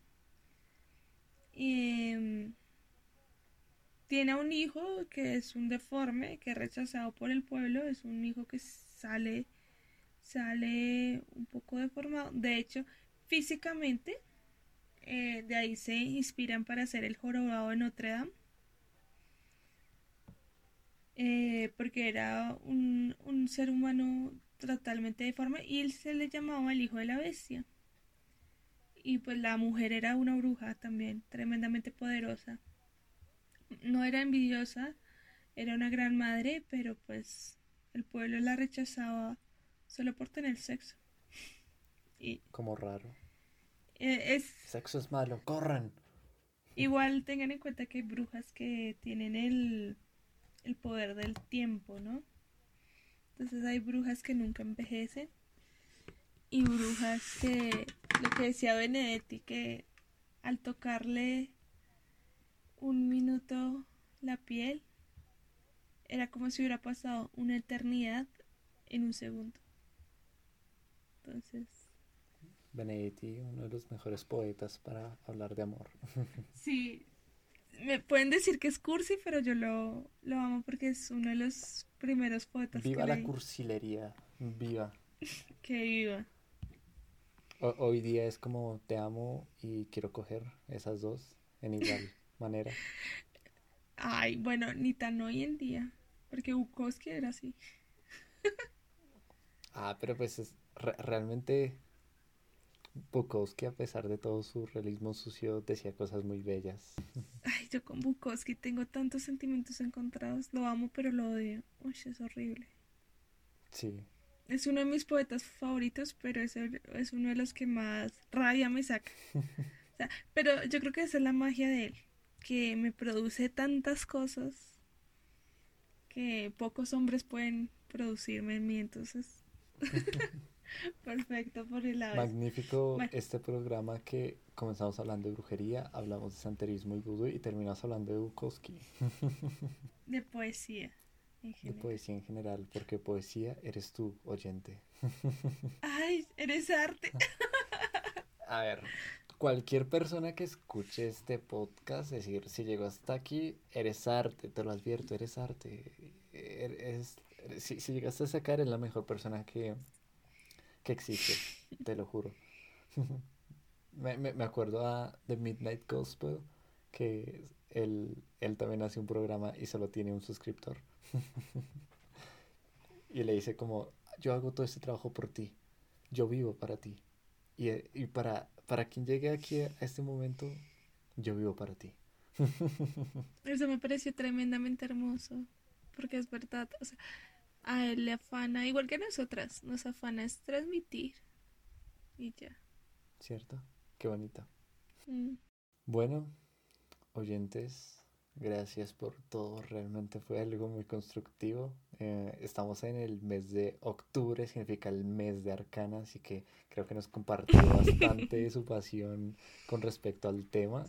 Y em, tiene un hijo que es un deforme, que es rechazado por el pueblo, es un hijo que sale, sale un poco deformado. De hecho, físicamente, eh, de ahí se inspiran para hacer el jorobado de Notre Dame. Eh, porque era un, un ser humano totalmente deforme y él se le llamaba el hijo de la bestia. Y pues la mujer era una bruja también, tremendamente poderosa no era envidiosa, era una gran madre, pero pues el pueblo la rechazaba solo por tener sexo. [LAUGHS] Y Como raro. eh, es Sexo es malo, corran. igual tengan en cuenta que hay brujas que tienen el, el poder del tiempo, ¿no? Entonces hay brujas que nunca envejecen y brujas que, lo que decía Benedetti, que al tocarle un minuto la piel, era como si hubiera pasado una eternidad en un segundo. Entonces, Benedetti, uno de los mejores poetas para hablar de amor. sí, me pueden decir que es cursi, pero yo lo, lo amo porque es uno de los primeros poetas Viva que la leí. cursilería, viva. [LAUGHS] Que viva. Ho- hoy día es como te amo y quiero coger esas dos en igual [LAUGHS] manera. Ay, bueno, ni tan hoy en día, porque Bukowski era así. [LAUGHS] Ah, pero pues es, re- realmente Bukowski, a pesar de todo su realismo sucio, decía cosas muy bellas. Ay, yo con Bukowski tengo tantos sentimientos encontrados. Lo amo, pero lo odio. Uy, es horrible. Sí, Es uno de mis poetas favoritos, pero es, el- es uno de los que más rabia me saca. O sea, pero yo creo que esa es la magia de él, que me produce tantas cosas que pocos hombres pueden producirme en mí, entonces. [LAUGHS] [LAUGHS] Perfecto por el lado. magnífico Bueno. este programa que comenzamos hablando de brujería, hablamos de santerismo y vudú y terminamos hablando de Bukowski, [LAUGHS] De poesía. en de poesía en general, porque poesía eres tú, oyente. [LAUGHS] Ay, eres arte. A ver, cualquier persona que escuche este podcast, es decir, si llegó hasta aquí, eres arte, te lo advierto, eres arte. Er- eres- eres- si, si llegaste a sacar, eres la mejor persona que, que existe, te lo juro. [LAUGHS] Me, me- me acuerdo a The Midnight Gospel, que él, él también hace un programa y solo tiene un suscriptor. [LAUGHS] Y le dice como, yo hago todo este trabajo por ti, yo vivo para ti. Y, y para, para quien llegue aquí a este momento, yo vivo para ti. [LAUGHS] Eso me pareció tremendamente hermoso, porque es verdad, a él le afana, igual que a nosotras, nos afana es transmitir y ya. ¿Cierto? Qué bonito. Mm. Bueno, oyentes, gracias por todo. Realmente fue algo muy constructivo. Eh, estamos en el mes de octubre, significa el mes de Arcana, así que creo que nos compartió [LAUGHS] bastante de su pasión con respecto al tema.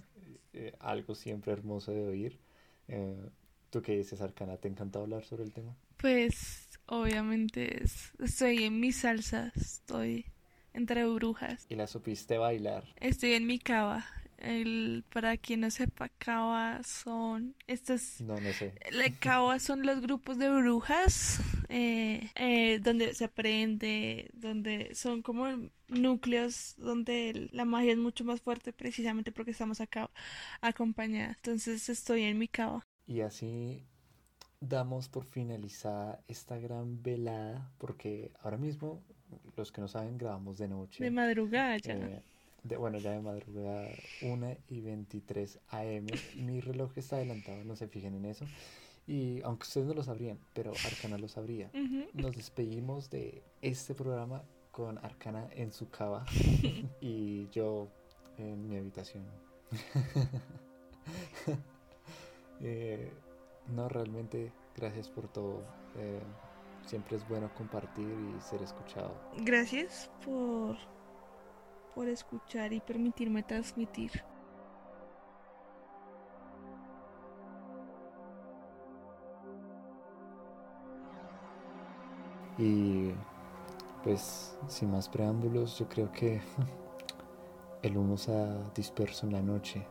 Eh, algo siempre hermoso de oír. Eh, ¿tú qué dices, Arcana? ¿Te encanta hablar sobre el tema? Pues obviamente es- estoy en mi salsa, estoy entre brujas, Y la supiste bailar. estoy en mi cava. El, para quien no sepa, cava son estas No, no sé. La Caoba [LAUGHS] son los grupos de brujas eh, eh, donde se aprende, donde son como núcleos donde la magia es mucho más fuerte precisamente porque estamos acá acompañadas. Entonces estoy en mi cava. Y así damos por finalizada esta gran velada, porque ahora mismo, los que no saben, grabamos de noche. De madrugada ya. Eh, de- bueno, ya de madrugada, 1 y 23 AM. Mi reloj está adelantado, no se fijen en eso. Y aunque ustedes no lo sabrían, pero Arcana lo sabría. Ujú. Nos despedimos de este programa con Arcana en su cava [LAUGHS] y yo en mi habitación. [LAUGHS] Eh, no, realmente, gracias por todo. Eh, siempre es bueno compartir y ser escuchado. Gracias por, por escuchar y permitirme transmitir. Y pues, sin más preámbulos, yo creo que [LAUGHS] el humo se ha disperso en la noche.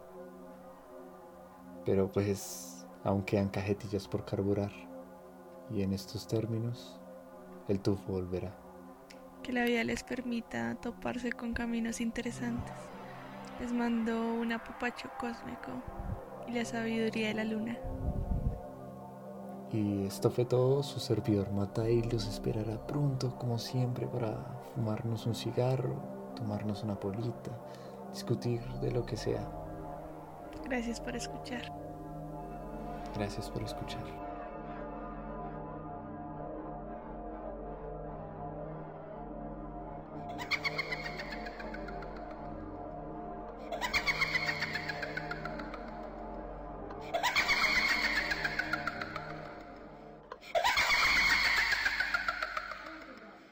Pero pues, aún quedan cajetillas por carburar. Y en estos términos, el tufo volverá. Que la vida les permita toparse con caminos interesantes. Les mando un apapacho cósmico y la sabiduría de la luna. Y esto fue todo, su servidor Matail los esperará pronto, como siempre, para fumarnos un cigarro, tomarnos una polita, discutir de lo que sea. Gracias por escuchar. Gracias por escuchar.